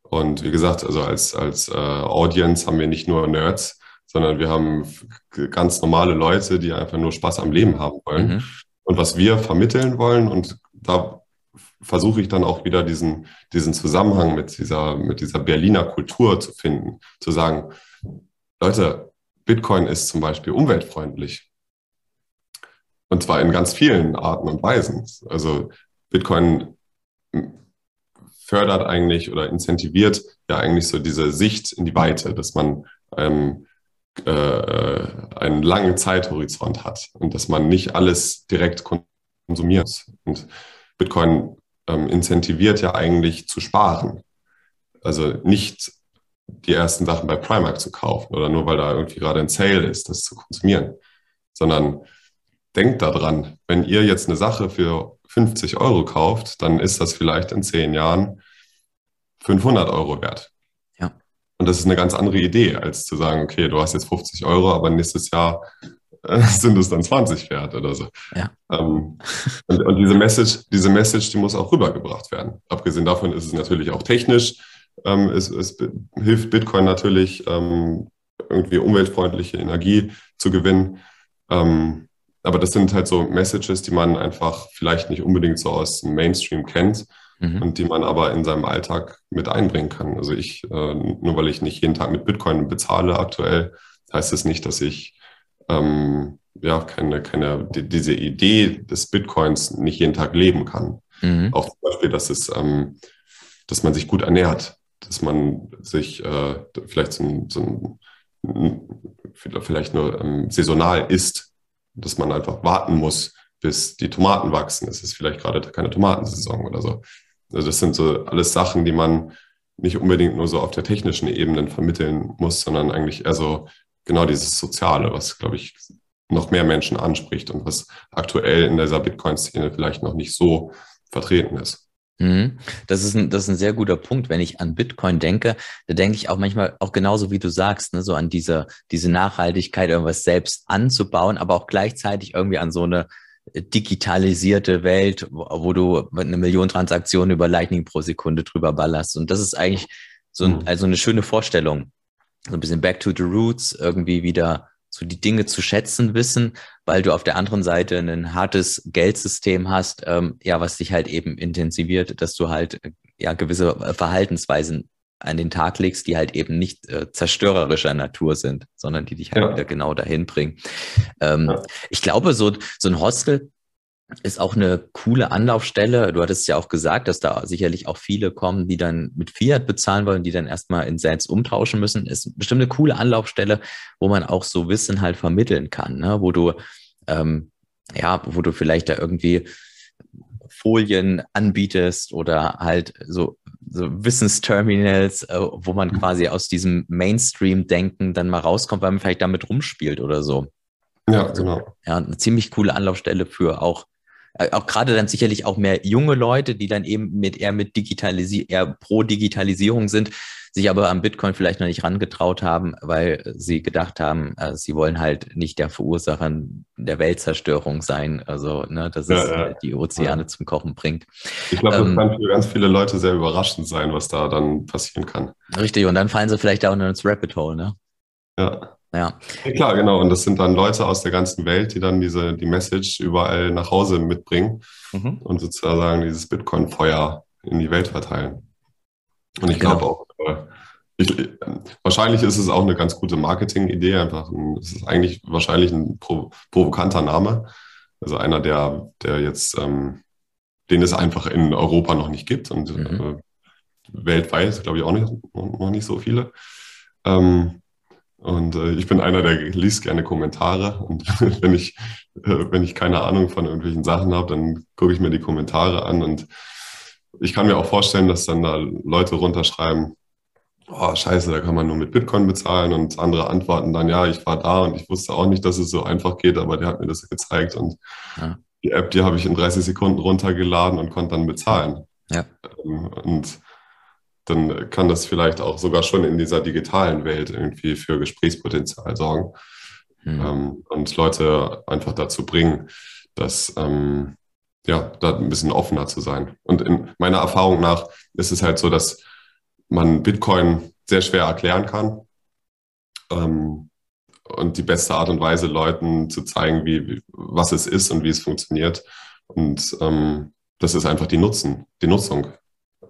Und wie gesagt, also als, als äh, Audience haben wir nicht nur Nerds, sondern wir haben ganz normale Leute, die einfach nur Spaß am Leben haben wollen. Mhm. Und was wir vermitteln wollen, und da versuche ich dann auch wieder diesen, diesen Zusammenhang mit dieser, mit dieser Berliner Kultur zu finden, zu sagen, Leute, Bitcoin ist zum Beispiel umweltfreundlich. Und zwar in ganz vielen Arten und Weisen. Also Bitcoin fördert eigentlich oder incentiviert ja eigentlich so diese Sicht in die Weite, dass man ähm, äh, einen langen Zeithorizont hat und dass man nicht alles direkt konsumiert. Und Bitcoin ähm, incentiviert ja eigentlich zu sparen. Also nicht die ersten Sachen bei Primark zu kaufen oder nur weil da irgendwie gerade ein Sale ist, das zu konsumieren, sondern denkt daran, wenn ihr jetzt eine Sache für 50 Euro kauft, dann ist das vielleicht in zehn Jahren 500 Euro wert. Ja. Und das ist eine ganz andere Idee, als zu sagen, okay, du hast jetzt 50 Euro, aber nächstes Jahr äh, sind es dann 20 wert oder so. Ja. Ähm, und, und diese Message, diese Message, die muss auch rübergebracht werden. Abgesehen davon ist es natürlich auch technisch, ähm, es, es hilft Bitcoin natürlich, ähm, irgendwie umweltfreundliche Energie zu gewinnen. Ähm, aber das sind halt so Messages, die man einfach vielleicht nicht unbedingt so aus dem Mainstream kennt mhm. und die man aber in seinem Alltag mit einbringen kann. Also ich, äh, nur weil ich nicht jeden Tag mit Bitcoin bezahle aktuell, heißt es das nicht, dass ich ähm, ja keine, keine die, diese Idee des Bitcoins nicht jeden Tag leben kann. Mhm. Auch zum Beispiel, dass es, ähm, dass man sich gut ernährt, dass man sich äh, vielleicht so ein, so ein vielleicht nur ähm, saisonal isst dass man einfach warten muss, bis die Tomaten wachsen. Es ist vielleicht gerade keine Tomatensaison oder so. Also das sind so alles Sachen, die man nicht unbedingt nur so auf der technischen Ebene vermitteln muss, sondern eigentlich eher so genau dieses Soziale, was, glaube ich, noch mehr Menschen anspricht und was aktuell in dieser Bitcoin-Szene vielleicht noch nicht so vertreten ist. Mhm. Das ist, ein, das ist ein sehr guter Punkt. Wenn ich an Bitcoin denke, da denke ich auch manchmal auch genauso wie du sagst, ne, so an diese, diese Nachhaltigkeit, irgendwas selbst anzubauen, aber auch gleichzeitig irgendwie an so eine digitalisierte Welt, wo, wo du eine Million Transaktionen über Lightning pro Sekunde drüber ballerst. Und das ist eigentlich so ein, mhm. also eine schöne Vorstellung. So ein bisschen back to the roots, irgendwie wieder so die Dinge zu schätzen wissen, weil du auf der anderen Seite ein hartes Geldsystem hast, ähm, ja, was dich halt eben intensiviert, dass du halt äh, ja gewisse äh, Verhaltensweisen an den Tag legst, die halt eben nicht äh, zerstörerischer Natur sind, sondern die dich halt ja. wieder genau dahin bringen. Ähm, ja. Ich glaube, so, so ein Hostel ist auch eine coole Anlaufstelle. Du hattest ja auch gesagt, dass da sicherlich auch viele kommen, die dann mit Fiat bezahlen wollen, die dann erstmal in Sats umtauschen müssen. Ist bestimmt eine coole Anlaufstelle, wo man auch so Wissen halt vermitteln kann, ne? wo du, ähm, ja, wo du vielleicht da irgendwie Folien anbietest oder halt so, so Wissensterminals, äh, wo man quasi aus diesem Mainstream-Denken dann mal rauskommt, weil man vielleicht damit rumspielt oder so. Ja, also, genau. Ja, eine ziemlich coole Anlaufstelle für auch auch gerade dann sicherlich auch mehr junge Leute, die dann eben mit eher mit Digitalisi eher pro Digitalisierung sind, sich aber am Bitcoin vielleicht noch nicht rangetraut haben, weil sie gedacht haben, äh, sie wollen halt nicht der Verursacher der Weltzerstörung sein, also ne, dass es ja. die Ozeane ja. zum Kochen bringt. Ich glaube, das ähm, kann für ganz viele Leute sehr überraschend sein, was da dann passieren kann. Richtig, und dann fallen sie vielleicht auch ins Rabbit Hole, ne? Ja. Ja. ja. Klar, genau. Und das sind dann Leute aus der ganzen Welt, die dann diese, die Message überall nach Hause mitbringen mhm. und sozusagen dieses Bitcoin-Feuer in die Welt verteilen. Und ich genau. glaube auch, äh, ich, wahrscheinlich ist es auch eine ganz gute Marketing-Idee. Einfach, es ist eigentlich wahrscheinlich ein provokanter Name. Also einer, der, der jetzt, ähm, den es einfach in Europa noch nicht gibt und mhm. äh, weltweit, glaube ich, auch nicht, noch nicht so viele. Ähm, und äh, ich bin einer, der liest gerne Kommentare. Und wenn ich, äh, wenn ich keine Ahnung von irgendwelchen Sachen habe, dann gucke ich mir die Kommentare an. Und ich kann mir auch vorstellen, dass dann da Leute runterschreiben, oh, scheiße, da kann man nur mit Bitcoin bezahlen. Und andere antworten dann, ja, ich war da und ich wusste auch nicht, dass es so einfach geht, aber der hat mir das gezeigt. Und ja. die App, die habe ich in 30 Sekunden runtergeladen und konnte dann bezahlen. Ja. Ähm, und dann kann das vielleicht auch sogar schon in dieser digitalen Welt irgendwie für Gesprächspotenzial sorgen mhm. ähm, und Leute einfach dazu bringen, dass ähm, ja, da ein bisschen offener zu sein. Und in meiner Erfahrung nach ist es halt so, dass man Bitcoin sehr schwer erklären kann. Ähm, und die beste Art und Weise, Leuten zu zeigen, wie, wie was es ist und wie es funktioniert. Und ähm, das ist einfach die Nutzen, die Nutzung.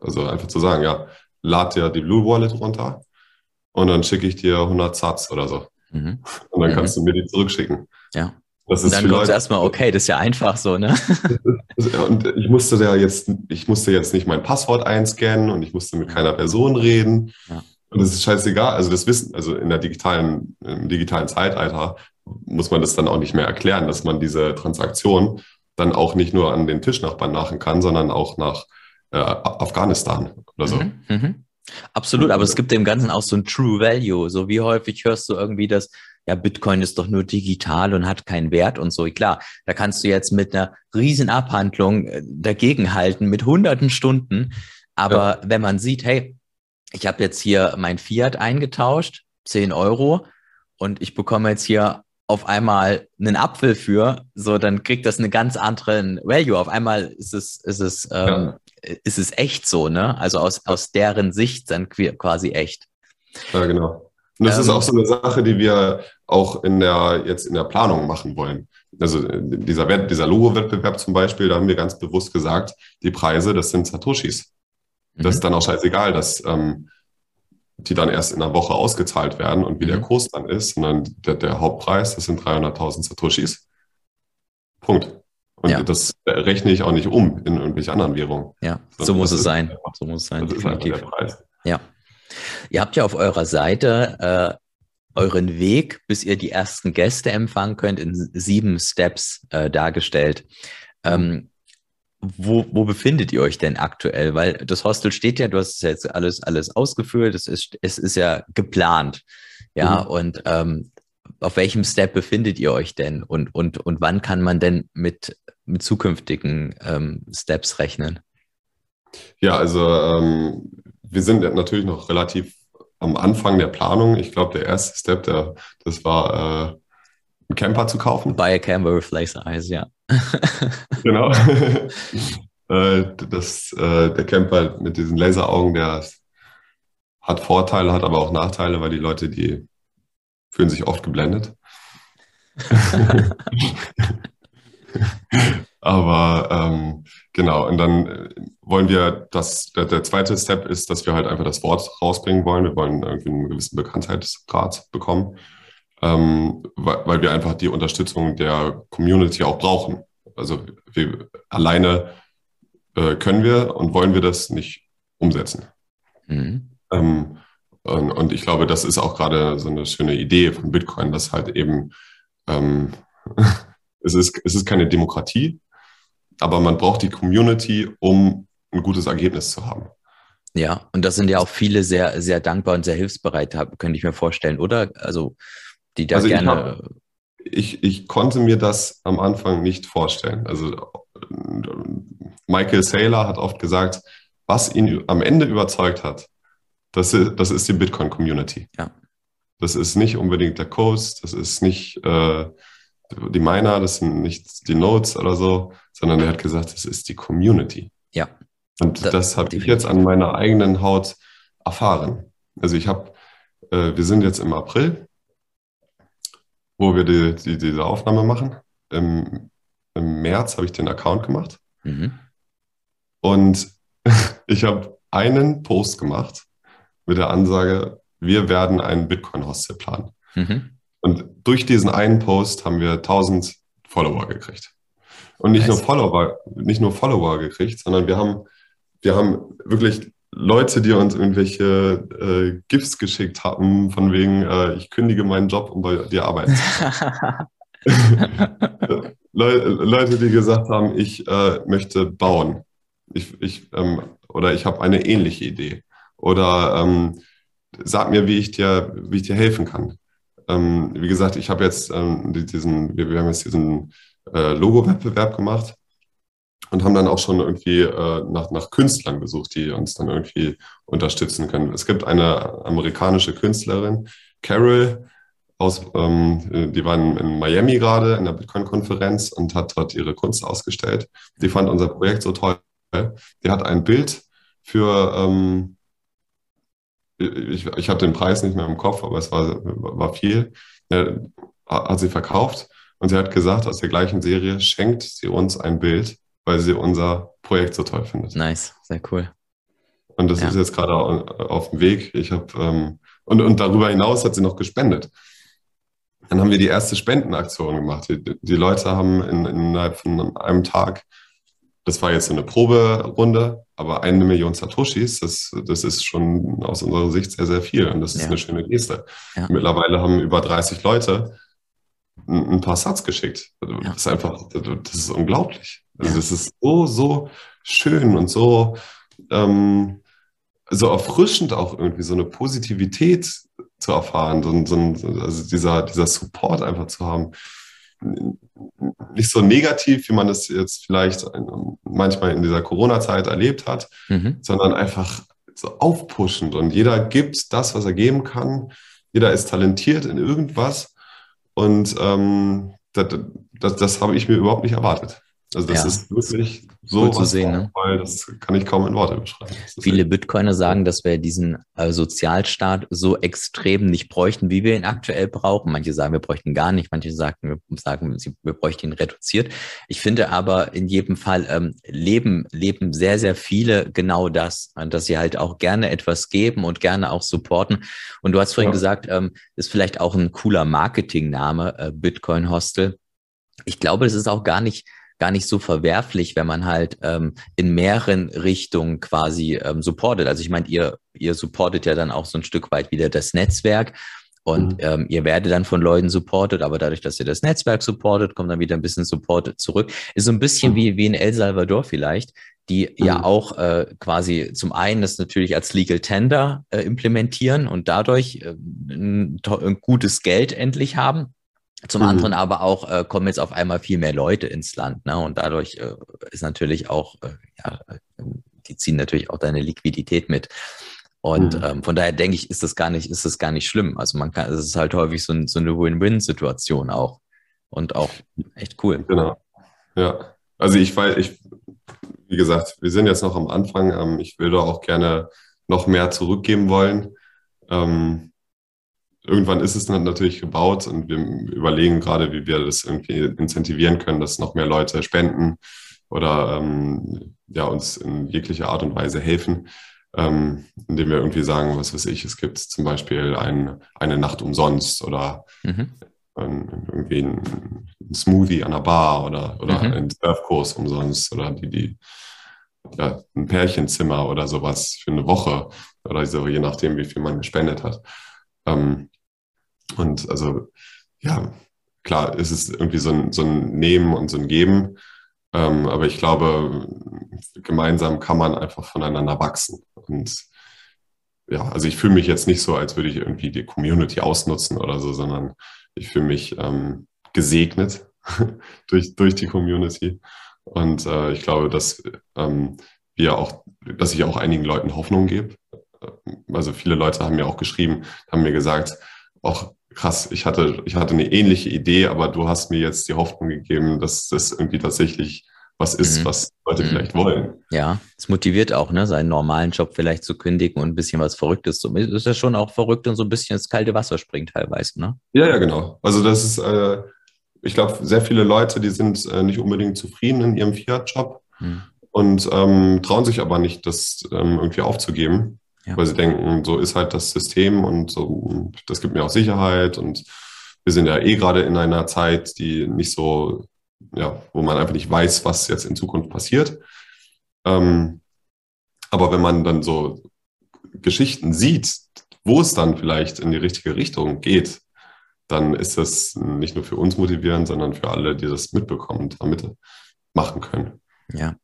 Also einfach zu sagen, ja, lad dir die Blue Wallet runter und dann schicke ich dir 100 Satz oder so. Mhm. Und dann mhm. kannst du mir die zurückschicken. Ja. Das ist und dann kommt erstmal, okay, das ist ja einfach so, ne? und ich musste ja jetzt, ich musste jetzt nicht mein Passwort einscannen und ich musste mit keiner Person reden. Ja. Und es ist scheißegal. Also das Wissen, also in der digitalen, im digitalen Zeitalter muss man das dann auch nicht mehr erklären, dass man diese Transaktion dann auch nicht nur an den Tischnachbarn machen kann, sondern auch nach äh, Afghanistan oder so. Mhm, mh. Absolut, aber es gibt dem Ganzen auch so ein True Value. So wie häufig hörst du irgendwie, dass ja, Bitcoin ist doch nur digital und hat keinen Wert und so. Klar, da kannst du jetzt mit einer riesen Abhandlung äh, dagegenhalten mit hunderten Stunden. Aber ja. wenn man sieht, hey, ich habe jetzt hier mein Fiat eingetauscht, 10 Euro, und ich bekomme jetzt hier auf einmal einen Apfel für, so dann kriegt das einen ganz anderen Value. Auf einmal ist es, ist es, ähm, ja. Ist es echt so, ne? Also aus, aus deren Sicht dann quasi echt. Ja, genau. Und das ähm, ist auch so eine Sache, die wir auch in der, jetzt in der Planung machen wollen. Also dieser, Wett, dieser Logo-Wettbewerb zum Beispiel, da haben wir ganz bewusst gesagt, die Preise, das sind Satoshis. Das mhm. ist dann auch scheißegal, dass ähm, die dann erst in einer Woche ausgezahlt werden und wie mhm. der Kurs dann ist, sondern der, der Hauptpreis, das sind 300.000 Satoshis. Punkt. Und ja. das rechne ich auch nicht um in irgendwelche anderen Währungen. Ja, so muss es sein. Einfach, so muss es sein. Definitiv. ist der Preis. Ja. Ihr habt ja auf eurer Seite äh, euren Weg, bis ihr die ersten Gäste empfangen könnt, in sieben Steps äh, dargestellt. Ähm, wo, wo befindet ihr euch denn aktuell? Weil das Hostel steht ja, du hast es jetzt alles, alles ausgeführt, es ist, es ist ja geplant. Ja, mhm. und ähm, auf welchem Step befindet ihr euch denn? Und, und, und wann kann man denn mit, mit zukünftigen ähm, Steps rechnen? Ja, also ähm, wir sind natürlich noch relativ am Anfang der Planung. Ich glaube, der erste Step, der, das war äh, einen Camper zu kaufen. Buy a camper with laser eyes, ja. genau. Äh, das, äh, der Camper mit diesen Laseraugen, der hat Vorteile, hat aber auch Nachteile, weil die Leute, die fühlen sich oft geblendet. aber ähm, genau, und dann äh, wollen wir, dass der, der, zweite Step ist, dass wir halt einfach das Wort rausbringen wollen. Wir wollen irgendwie einen gewissen Bekanntheitsgrad bekommen ähm, weil, weil wir einfach die Unterstützung der Community auch brauchen. Also wir, alleine äh, können wir und wollen wir das nicht umsetzen. Mhm. Ähm, und, und, ich glaube, das ist auch gerade so eine schöne Idee von Bitcoin, dass halt eben ähm, es, ist, es ist keine Demokratie, aber man braucht die Community, um ein gutes Ergebnis zu haben. Ja, und das sind ja auch viele sehr, sehr dankbar und sehr hilfsbereit, könnte ich mir vorstellen, oder? Also die da also gerne. Ich, hab, ich, ich, konnte mir das am Anfang nicht vorstellen. Also Michael Saylor hat oft gesagt, was ihn am Ende überzeugt hat, das ist, das ist die Bitcoin-Community. Ja. Das ist nicht unbedingt der Coast, das ist nicht äh, die Miner, das sind nicht die Nodes oder so, sondern er hat gesagt, das ist die Community. Ja. Und das, das habe ich jetzt an meiner eigenen Haut erfahren. Also ich habe, äh, wir sind jetzt im April wo wir die, die, diese Aufnahme machen. Im, im März habe ich den Account gemacht. Mhm. Und ich habe einen Post gemacht mit der Ansage, wir werden einen Bitcoin-Hostel planen. Mhm. Und durch diesen einen Post haben wir 1000 Follower gekriegt. Und nicht, nur Follower, nicht nur Follower gekriegt, sondern wir haben, wir haben wirklich Leute, die uns irgendwelche äh, GIFs geschickt haben, von wegen, äh, ich kündige meinen Job, um bei dir arbeiten zu Le Leute, die gesagt haben, ich äh, möchte bauen. Ich, ich, ähm, oder ich habe eine ähnliche Idee. Oder ähm, sag mir, wie ich dir, wie ich dir helfen kann. Ähm, wie gesagt, ich habe jetzt ähm, diesen, wir, wir, haben jetzt diesen äh, Logo-Wettbewerb gemacht und haben dann auch schon irgendwie äh, nach, nach Künstlern gesucht, die uns dann irgendwie unterstützen können. Es gibt eine amerikanische Künstlerin, Carol, aus, ähm, die war in, in Miami gerade in der Bitcoin-Konferenz und hat dort ihre Kunst ausgestellt. Die fand unser Projekt so toll. Die hat ein Bild für, ähm, ich, ich habe den Preis nicht mehr im Kopf, aber es war, war viel, ja, hat sie verkauft und sie hat gesagt, aus der gleichen Serie schenkt sie uns ein Bild weil sie unser Projekt so toll findet. Nice, sehr cool. Und das ja. ist jetzt gerade auf dem Weg. Ich habe ähm, und, und darüber hinaus hat sie noch gespendet. Dann haben wir die erste Spendenaktion gemacht. Die, die Leute haben in, innerhalb von einem Tag, das war jetzt so eine Proberunde, aber eine Million Satoshis, das, das ist schon aus unserer Sicht sehr, sehr viel. Und das ist ja. eine schöne Geste. Ja. Mittlerweile haben über 30 Leute ein, ein paar Satz geschickt. Das ist einfach, das ist unglaublich. Also das ist so, so schön und so, ähm, so erfrischend auch irgendwie so eine Positivität zu erfahren, so, so, also dieser, dieser Support einfach zu haben. Nicht so negativ, wie man es jetzt vielleicht manchmal in dieser Corona-Zeit erlebt hat, mhm. sondern einfach so aufpushend und jeder gibt das, was er geben kann. Jeder ist talentiert in irgendwas und ähm, das, das, das habe ich mir überhaupt nicht erwartet. Also das ja. ist wirklich so cool zu sehen, ne? weil das kann ich kaum in Worte beschreiben. Viele Bitcoiner sagen, dass wir diesen äh, Sozialstaat so extrem nicht bräuchten, wie wir ihn aktuell brauchen. Manche sagen, wir bräuchten gar nicht, manche sagen, wir, sagen, wir bräuchten ihn reduziert. Ich finde aber in jedem Fall ähm, leben, leben sehr, sehr viele genau das, dass sie halt auch gerne etwas geben und gerne auch supporten. Und du hast vorhin ja. gesagt, ähm, ist vielleicht auch ein cooler Marketingname, äh, Bitcoin Hostel. Ich glaube, es ist auch gar nicht gar nicht so verwerflich, wenn man halt ähm, in mehreren Richtungen quasi ähm, supportet. Also ich meine, ihr, ihr supportet ja dann auch so ein Stück weit wieder das Netzwerk und mhm. ähm, ihr werdet dann von Leuten supportet, aber dadurch, dass ihr das Netzwerk supportet, kommt dann wieder ein bisschen Support zurück. Ist so ein bisschen mhm. wie, wie in El Salvador vielleicht, die mhm. ja auch äh, quasi zum einen das natürlich als Legal Tender äh, implementieren und dadurch äh, ein, ein gutes Geld endlich haben zum mhm. anderen aber auch äh, kommen jetzt auf einmal viel mehr Leute ins Land, ne? Und dadurch äh, ist natürlich auch, äh, ja, die ziehen natürlich auch deine Liquidität mit. Und mhm. ähm, von daher denke ich, ist das gar nicht, ist das gar nicht schlimm. Also man kann, es ist halt häufig so, so eine Win-Win-Situation auch. Und auch echt cool. Genau. Ja. Also ich weiß, ich, wie gesagt, wir sind jetzt noch am Anfang. Ähm, ich würde auch gerne noch mehr zurückgeben wollen. Ähm, irgendwann ist es dann natürlich gebaut und wir überlegen gerade, wie wir das irgendwie incentivieren können, dass noch mehr Leute spenden oder ähm, ja, uns in jeglicher Art und Weise helfen, ähm, indem wir irgendwie sagen, was weiß ich, es gibt zum Beispiel ein, eine Nacht umsonst oder mhm. ein, irgendwie ein, ein, Smoothie an der Bar oder, oder mhm. ein Surfkurs umsonst oder die, die ja, ein Pärchenzimmer oder sowas für eine Woche oder so, je nachdem, wie viel man gespendet hat. Ähm, und also, ja, klar, ist es irgendwie so ein, so ein Nehmen und so ein Geben. Ähm, aber ich glaube, gemeinsam kann man einfach voneinander wachsen. Und ja, also ich fühle mich jetzt nicht so, als würde ich irgendwie die Community ausnutzen oder so, sondern ich fühle mich ähm, gesegnet durch, durch die Community. Und äh, ich glaube, dass ähm, wir auch, dass ich auch einigen Leuten Hoffnung gebe. Also viele Leute haben mir auch geschrieben, haben mir gesagt, auch krass, ich hatte, ich hatte eine ähnliche Idee, aber du hast mir jetzt die Hoffnung gegeben, dass das irgendwie tatsächlich was ist, mhm. was Leute mhm. vielleicht wollen. Ja, es motiviert auch, ne, seinen normalen Job vielleicht zu kündigen und ein bisschen was Verrücktes zu machen. Ist ja schon auch verrückt und so ein bisschen ins kalte Wasser springt teilweise, ne? Ja, ja, genau. Also das ist, äh, ich glaube, sehr viele Leute, die sind äh, nicht unbedingt zufrieden in ihrem Fiat-Job mhm. und ähm, trauen sich aber nicht, das ähm, irgendwie aufzugeben. Ja. Weil sie denken, so ist halt das System und so, das gibt mir auch Sicherheit und wir sind ja eh gerade in einer Zeit, die nicht so, ja, wo man einfach nicht weiß, was jetzt in Zukunft passiert. Ähm, aber wenn man dann so Geschichten sieht, wo es dann vielleicht in die richtige Richtung geht, dann ist das nicht nur für uns motivierend, sondern für alle, die das mitbekommen und damit machen können. Ja.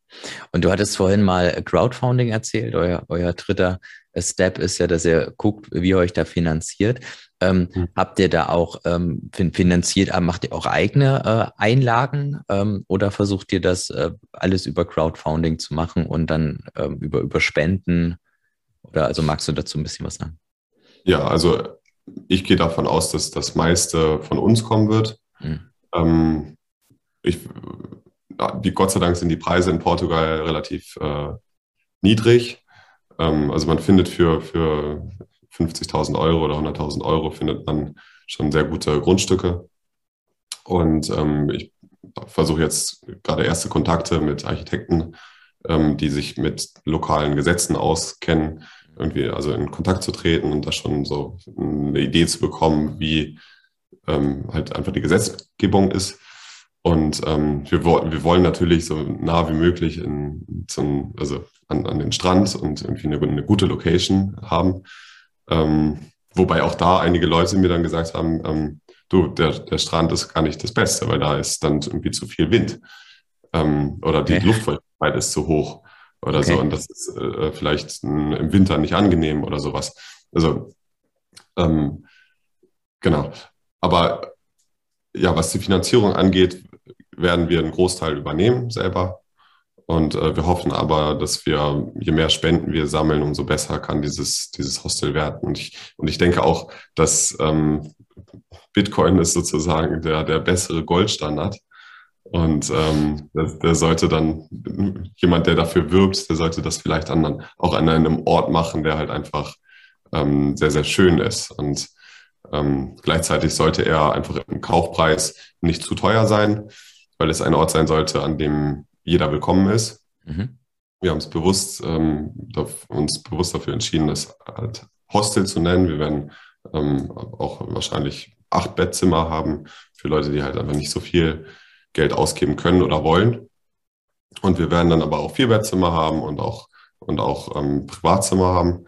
Und du hattest vorhin mal Crowdfunding erzählt. Euer, euer dritter Step ist ja, dass ihr guckt, wie ihr euch da finanziert. Ähm, mhm. Habt ihr da auch ähm, finanziert, äh, macht ihr auch eigene äh, Einlagen ähm, oder versucht ihr das äh, alles über Crowdfunding zu machen und dann ähm, über, über Spenden? Oder also magst du dazu ein bisschen was sagen? Ja, also ich gehe davon aus, dass das meiste von uns kommen wird. Mhm. ich die, Gott sei Dank sind die Preise in Portugal relativ äh, niedrig. Ähm, also man findet für, für 50.000 Euro oder 100.000 Euro findet man schon sehr gute Grundstücke. Und ähm, ich versuche jetzt gerade erste Kontakte mit Architekten, ähm, die sich mit lokalen Gesetzen auskennen, irgendwie also in Kontakt zu treten und da schon so eine Idee zu bekommen, wie ähm, halt einfach die Gesetzgebung ist. Und ähm, wir, wir wollen natürlich so nah wie möglich in, zum, also an, an den Strand und irgendwie eine, eine gute Location haben. Ähm, wobei auch da einige Leute mir dann gesagt haben, ähm, du, der, der Strand ist gar nicht das Beste, weil da ist dann irgendwie zu viel Wind ähm, oder die okay. Luftfeuchtigkeit ist zu hoch. oder okay. so. Und das ist äh, vielleicht im Winter nicht angenehm oder sowas. Also, ähm, genau. Aber ja, was die Finanzierung angeht, werden wir einen Großteil übernehmen selber. Und äh, wir hoffen aber, dass wir, je mehr Spenden wir sammeln, umso besser kann dieses, dieses Hostel werden. Und ich, und ich denke auch, dass ähm, Bitcoin ist sozusagen der, der bessere Goldstandard. Und ähm, der, der, sollte dann, jemand, der dafür wirbt, der sollte das vielleicht an, auch an einem Ort machen, der halt einfach ähm, sehr, sehr schön ist. Und ähm, gleichzeitig sollte er einfach im Kaufpreis nicht zu teuer sein, weil es ein Ort sein sollte, an dem jeder willkommen ist. Mhm. Wir haben es bewusst, ähm, uns bewusst dafür entschieden, das halt Hostel zu nennen. Wir werden ähm, auch wahrscheinlich acht Bettzimmer haben für Leute, die halt einfach nicht so viel Geld ausgeben können oder wollen. Und wir werden dann aber auch vier Bettzimmer haben und auch, und auch ähm, Privatzimmer haben.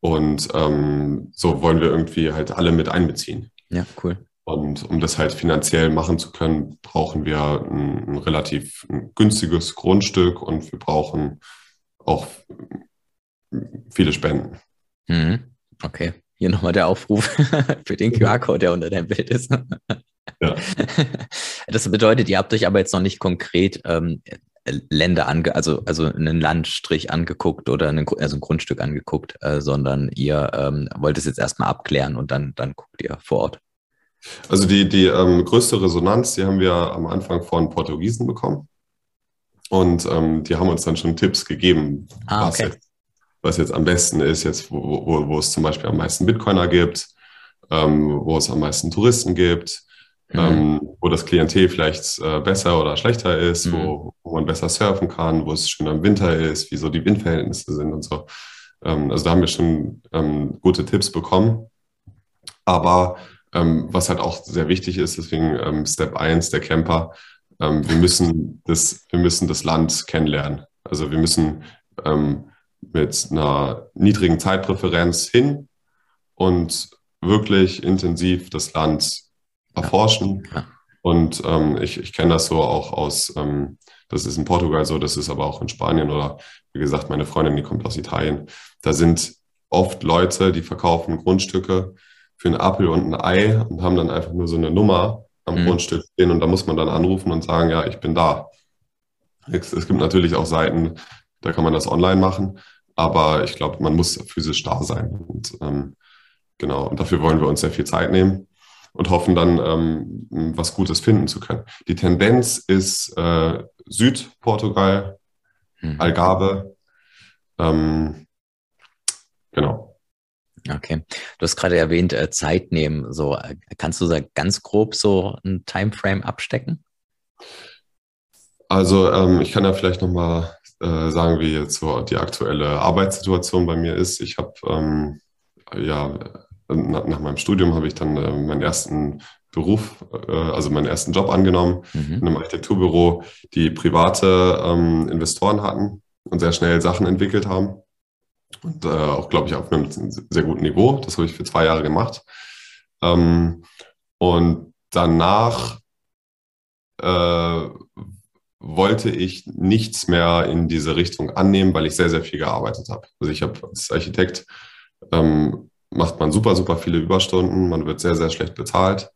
Und ähm, so wollen wir irgendwie halt alle mit einbeziehen. Ja, cool. Und um das halt finanziell machen zu können, brauchen wir ein, ein relativ günstiges Grundstück und wir brauchen auch viele Spenden. Mhm. Okay, hier nochmal der Aufruf für den QR-Code, der unter deinem Bild ist. ja. Das bedeutet, ihr habt euch aber jetzt noch nicht konkret ähm, Länder ange, also, also einen Landstrich angeguckt oder einen, also ein Grundstück angeguckt, äh, sondern ihr ähm, wollt es jetzt erstmal abklären und dann, dann guckt ihr vor Ort. Also die, die ähm, größte Resonanz, die haben wir am Anfang von Portugiesen bekommen. Und ähm, die haben uns dann schon Tipps gegeben, ah, was, jetzt, was, jetzt, am besten ist, jetzt wo, wo, wo es zum Beispiel am meisten Bitcoiner gibt, ähm, wo es am meisten Touristen gibt, mhm. ähm, wo das Klientel vielleicht äh, besser oder schlechter ist, mhm. wo, wo, man besser surfen kann, wo es schön im Winter ist, wie so die Windverhältnisse sind und so. Ähm, also da haben wir schon ähm, gute Tipps bekommen. Aber ähm, was halt auch sehr wichtig ist, deswegen ähm, Step 1 der Camper, ähm, wir, müssen das, wir müssen das Land kennenlernen. Also wir müssen ähm, mit einer niedrigen Zeitpräferenz hin und wirklich intensiv das Land erforschen. Ja. Und ähm, ich, ich kenne das so auch aus, ähm, das ist in Portugal so, das ist aber auch in Spanien oder wie gesagt, meine Freundin, die kommt aus Italien. Da sind oft Leute, die verkaufen Grundstücke für einen Apfel und ein Ei und haben dann einfach nur so eine Nummer am mhm. Grundstück stehen und da muss man dann anrufen und sagen, ja, ich bin da. Es, es gibt natürlich auch Seiten, da kann man das online machen, aber ich glaube, man muss physisch da sein. Und ähm, genau, und dafür wollen wir uns sehr viel Zeit nehmen und hoffen dann, ähm, was Gutes finden zu können. Die Tendenz ist äh, Südportugal, mhm. Algarve. Ähm, genau. Okay. Du hast gerade erwähnt, äh, Zeit nehmen. So, äh, kannst du da ganz grob so ein Timeframe abstecken? Also ähm, ich kann ja vielleicht nochmal äh, sagen, wie jetzt so die aktuelle Arbeitssituation bei mir ist. Ich habe ähm, ja nach, nach, meinem Studium habe ich dann äh, meinen ersten Beruf, äh, also meinen ersten Job angenommen mhm. in einem Architekturbüro, die private ähm, Investoren hatten und sehr schnell Sachen entwickelt haben. Und äh, auch, glaube ich, auf einem sehr guten Niveau. Das habe ich für zwei Jahre gemacht. Ähm, und danach äh, wollte ich nichts mehr in diese Richtung annehmen, weil ich sehr, sehr viel gearbeitet habe. Also ich habe als Architekt ähm, macht man super, super viele Überstunden, man wird sehr, sehr schlecht bezahlt.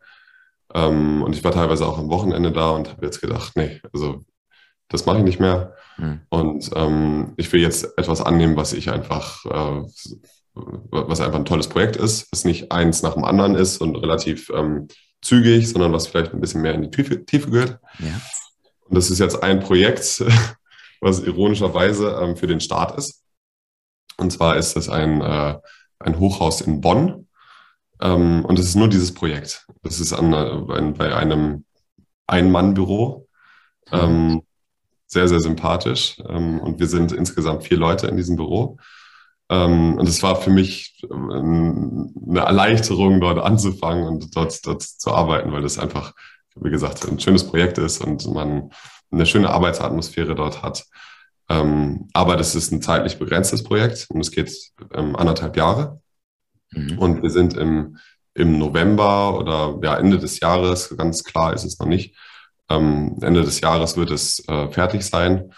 Ähm, und ich war teilweise auch am Wochenende da und habe jetzt gedacht, nee, also das mache ich nicht mehr. Mhm. Und ähm, ich will jetzt etwas annehmen, was ich einfach, äh, was einfach ein tolles Projekt ist, was nicht eins nach dem anderen ist und relativ ähm, zügig, sondern was vielleicht ein bisschen mehr in die Tiefe, Tiefe gehört. Ja. Und das ist jetzt ein Projekt, was ironischerweise ähm, für den Start ist. Und zwar ist das ein, äh, ein Hochhaus in Bonn. Ähm, und es ist nur dieses Projekt. Das ist an, an, bei einem Ein-Mann-Büro. Mhm sehr, sehr sympathisch. Ähm, und wir sind insgesamt vier Leute in diesem Büro. Ähm, und es war für mich ähm, eine Erleichterung, dort anzufangen und dort, dort zu arbeiten, weil das einfach, wie gesagt, ein schönes Projekt ist und man eine schöne Arbeitsatmosphäre dort hat. aber das ist ein zeitlich begrenztes Projekt und es geht anderthalb Jahre. Mhm. Und wir sind im, im November oder ja, Ende des Jahres, ganz klar ist es noch nicht, ähm, Ende des Jahres wird es äh, fertig sein.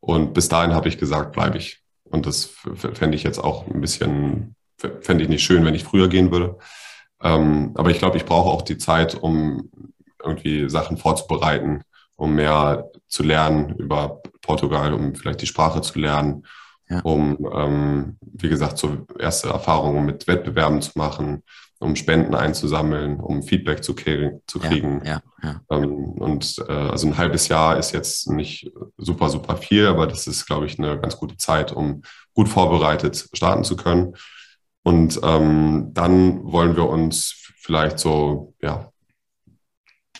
Und bis dahin habe ich gesagt, bleibe ich. Und das fände ich jetzt auch ein bisschen, fände ich nicht schön, wenn ich früher gehen würde. Ähm, aber ich glaube, ich brauche auch die Zeit, um irgendwie Sachen vorzubereiten, um mehr zu lernen über Portugal, um vielleicht die Sprache zu lernen, ja. um, ähm, wie gesagt, so erste Erfahrungen mit Wettbewerben zu machen, um Spenden einzusammeln, um Feedback zu, kriegen. Ja, ja, ähm, und äh, also ein halbes Jahr ist jetzt nicht super, super viel, aber das ist, glaube ich, eine ganz gute Zeit, um gut vorbereitet starten zu können. Und ähm, dann wollen wir uns vielleicht so, ja,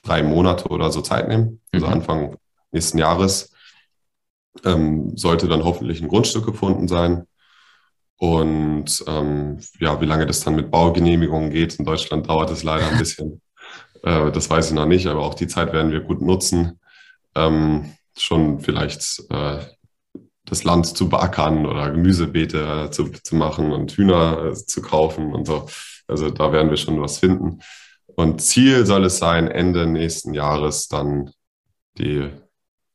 drei Monate oder so Zeit nehmen, also mhm. Anfang nächsten Jahres. Ähm, sollte dann hoffentlich ein Grundstück gefunden sein. Und ähm, ja, wie lange das dann mit Baugenehmigungen geht, in Deutschland dauert es leider ein bisschen. äh, das weiß ich noch nicht, aber auch die Zeit werden wir gut nutzen, ähm, schon vielleicht äh, das Land zu beackern oder Gemüsebeete äh, zu, zu machen und Hühner äh, zu kaufen und so. Also da werden wir schon was finden. Und Ziel soll es sein, Ende nächsten Jahres dann die,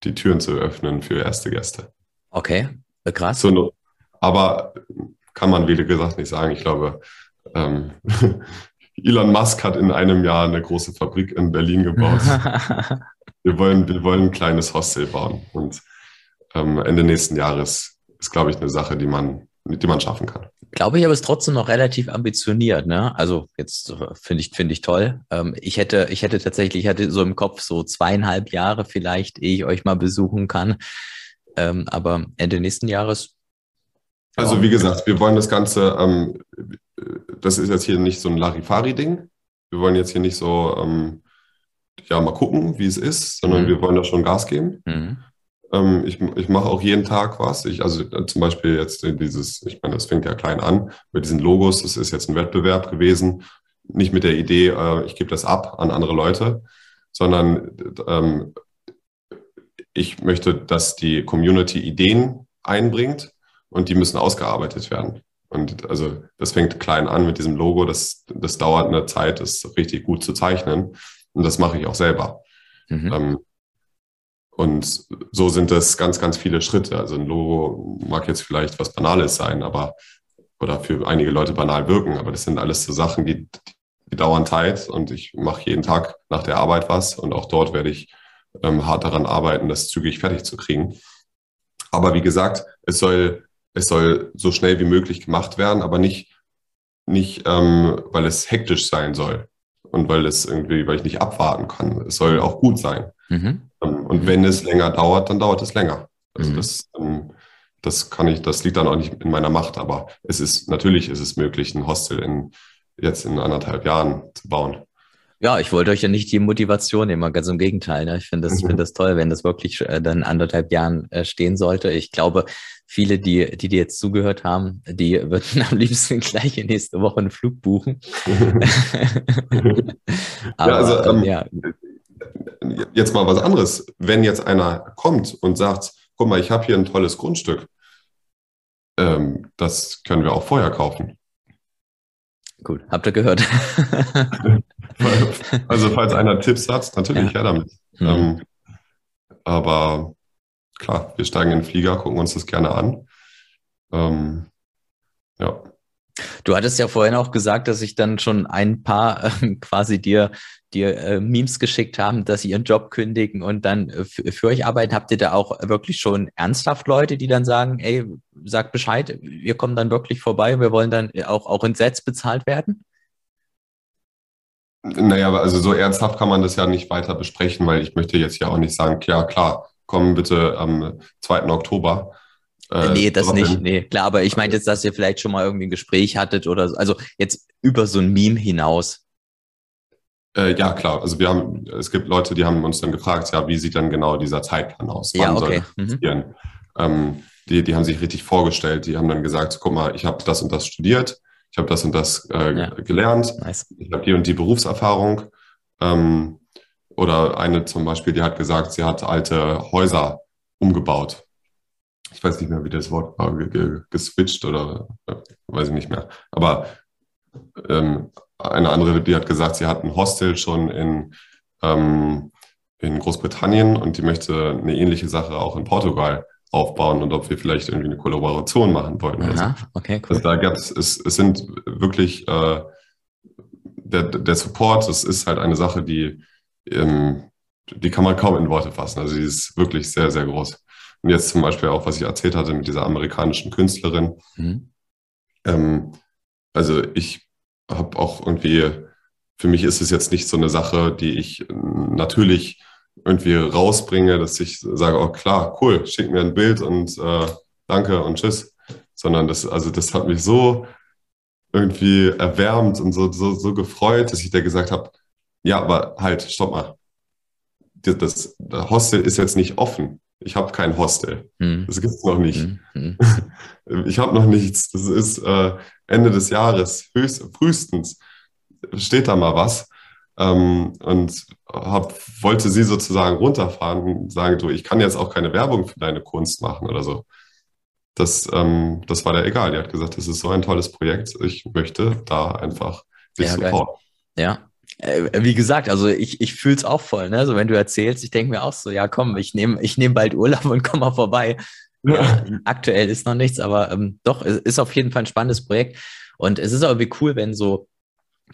die Türen zu öffnen für erste Gäste. Okay, krass. So, aber kann man, wie gesagt, nicht sagen. Ich glaube, ähm, Elon Musk hat in einem Jahr eine große Fabrik in Berlin gebaut. wir, wollen, wir wollen ein kleines Hostel bauen. Und ähm, Ende nächsten Jahres ist, glaube ich, eine Sache, die man, die man schaffen kann. Glaube ich, aber ist trotzdem noch relativ ambitioniert, ne? Also jetzt äh, finde ich, finde ich toll. Ähm, ich hätte, ich hätte tatsächlich, ich hatte so im Kopf so zweieinhalb Jahre vielleicht, ehe ich euch mal besuchen kann. Ähm, aber Ende nächsten Jahres also wie gesagt, wir wollen das Ganze, ähm, das ist jetzt hier nicht so ein Larifari-Ding. Wir wollen jetzt hier nicht so, ähm, ja, mal gucken, wie es ist, sondern mhm. wir wollen da schon Gas geben. Mhm. Ähm, ich ich mache auch jeden Tag was. Ich, also äh, zum Beispiel jetzt dieses, ich meine, das fängt ja klein an, mit diesen Logos, das ist jetzt ein Wettbewerb gewesen. Nicht mit der Idee, äh, ich gebe das ab an andere Leute, sondern ähm, ich möchte, dass die Community Ideen einbringt und die müssen ausgearbeitet werden. Und also das fängt klein an mit diesem Logo, das, das dauert eine Zeit, das richtig gut zu zeichnen. Und das mache ich auch selber. Mhm. Ähm, und so sind das ganz, ganz viele Schritte. Also ein Logo mag jetzt vielleicht was Banales sein, aber oder für einige Leute banal wirken, aber das sind alles so Sachen, die, die dauern Zeit und ich mache jeden Tag nach der Arbeit was und auch dort werde ich ähm, hart daran arbeiten, das zügig fertig zu kriegen. Aber wie gesagt, es soll es soll so schnell wie möglich gemacht werden, aber nicht, nicht ähm, weil es hektisch sein soll und weil es irgendwie, weil ich nicht abwarten kann. Es soll auch gut sein. Mhm. Ähm, und wenn es länger dauert, dann dauert es länger. Also mhm. das, ähm, das kann ich, das liegt dann auch nicht in meiner Macht, aber es ist, natürlich ist es möglich, ein Hostel in, jetzt in anderthalb Jahren zu bauen. Ja, ich wollte euch ja nicht die Motivation nehmen, ganz im Gegenteil. Ne? Ich finde das, mhm. finde das toll, wenn das wirklich äh, dann anderthalb Jahren äh, stehen sollte. Ich glaube, viele, die, die dir jetzt zugehört haben, die würden am liebsten gleich in nächste Woche einen Flug buchen. Aber, ja, also, ähm, ja. Jetzt mal was anderes. Wenn jetzt einer kommt und sagt, guck mal, ich habe hier ein tolles Grundstück, ähm, das können wir auch vorher kaufen. Gut, habt ihr gehört. also falls einer Tipps hat, natürlich ja, ja damit. Mhm. Ähm, aber klar, wir steigen in den Flieger, gucken uns das gerne an. Ähm, ja. Du hattest ja vorhin auch gesagt, dass ich dann schon ein paar äh, quasi dir, dir äh, Memes geschickt haben, dass sie ihren Job kündigen und dann äh, für euch arbeiten. Habt ihr da auch wirklich schon ernsthaft Leute, die dann sagen, ey, sag Bescheid, wir kommen dann wirklich vorbei, wir wollen dann auch, auch in Sets bezahlt werden? Naja, also so ernsthaft kann man das ja nicht weiter besprechen, weil ich möchte jetzt ja auch nicht sagen, ja klar, komm bitte am 2. Oktober. Äh, nee, das nicht. Nee, klar, aber ich meinte jetzt, dass ihr vielleicht schon mal irgendwie ein Gespräch hattet oder so. Also jetzt über so ein Meme hinaus. Äh, ja, klar. Also wir haben, es gibt Leute, die haben uns dann gefragt, ja, wie sieht dann genau dieser Zeitplan aus? Wann ja, okay. Mhm. Ähm, die, die haben sich richtig vorgestellt. Die haben dann gesagt, guck mal, ich habe das und das studiert, ich habe das und das äh, ja. gelernt, nice. ich habe die und die Berufserfahrung. Ähm, oder eine zum Beispiel, die hat gesagt, sie hat alte Häuser umgebaut ich weiß nicht mehr, wie das Wort war, geswitcht oder äh, weiß ich nicht mehr. Aber ähm, eine andere, die hat gesagt, sie hat ein Hostel schon in, ähm, in Großbritannien und die möchte eine ähnliche Sache auch in Portugal aufbauen und ob wir vielleicht irgendwie eine Kollaboration machen wollen. Aha, also, okay, cool. Also da gab es, es sind wirklich äh, der, der Support, das ist halt eine Sache, die, ähm, die kann man kaum in Worte fassen. Also die ist wirklich sehr, sehr groß. Und jetzt zum Beispiel auch, was ich erzählt hatte mit dieser amerikanischen Künstlerin. Mhm. Ähm, also ich habe auch irgendwie, für mich ist es jetzt nicht so eine Sache, die ich natürlich irgendwie rausbringe, dass ich sage, oh klar, cool, schick mir ein Bild und äh, danke und tschüss. Sondern das, also das hat mich so irgendwie erwärmt und so, so, so gefreut, dass ich da gesagt habe, ja, aber halt, stopp mal. Das, das Hostel ist jetzt nicht offen. Ich habe kein Hostel. Hm. Das gibt es noch nicht. Hm. Hm. Ich habe noch nichts. Das ist äh, Ende des Jahres, höchst, frühestens steht da mal was. Ähm, und hab, wollte sie sozusagen runterfahren und sagen, du, ich kann jetzt auch keine Werbung für deine Kunst machen oder so. Das, ähm, das war der egal. Die hat gesagt, das ist so ein tolles Projekt. Ich möchte da einfach dich ja, supporten. Ja, äh, wie gesagt, also ich, ich fühle es auch voll. Ne? Also wenn du erzählst, ich denke mir auch so, ja komm, ich nehme ich nehm bald Urlaub und komm mal vorbei. Aktuell ist noch nichts, aber ähm, doch, es ist auf jeden Fall ein spannendes Projekt. Und es ist aber wie cool, wenn so,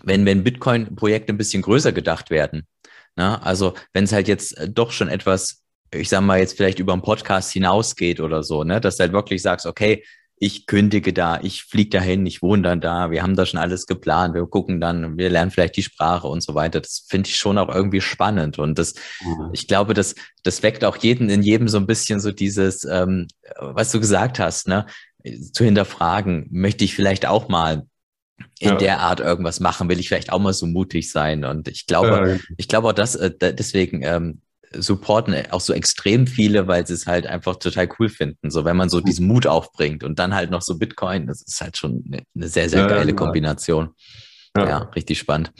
wenn, wenn Bitcoin-Projekte ein bisschen größer gedacht werden. Na, ne? also wenn es halt jetzt äh, doch schon etwas, ich sag mal, jetzt vielleicht über einen Podcast hinausgeht oder so, ne, dass du halt wirklich sagst, okay, ich kündige da, ich fliege dahin, ich wohne dann da, wir haben da schon alles geplant, wir gucken dann, wir lernen vielleicht die Sprache und so weiter. Das finde ich schon auch irgendwie spannend. Und das, mhm. ich glaube, das, das weckt auch jeden in jedem so ein bisschen so dieses, ähm, was du gesagt hast, ne, zu hinterfragen, möchte ich vielleicht auch mal in ja. der Art irgendwas machen, will ich vielleicht auch mal so mutig sein. Und ich glaube, ja. ich glaube auch, dass äh, deswegen ähm, supporten auch so extrem viele, weil sie es halt einfach total cool finden. So, wenn man so diesen Mut aufbringt und dann halt noch so Bitcoin, das ist halt schon eine, eine sehr, sehr ja, geile ja. Kombination. Ja. ja. richtig spannend.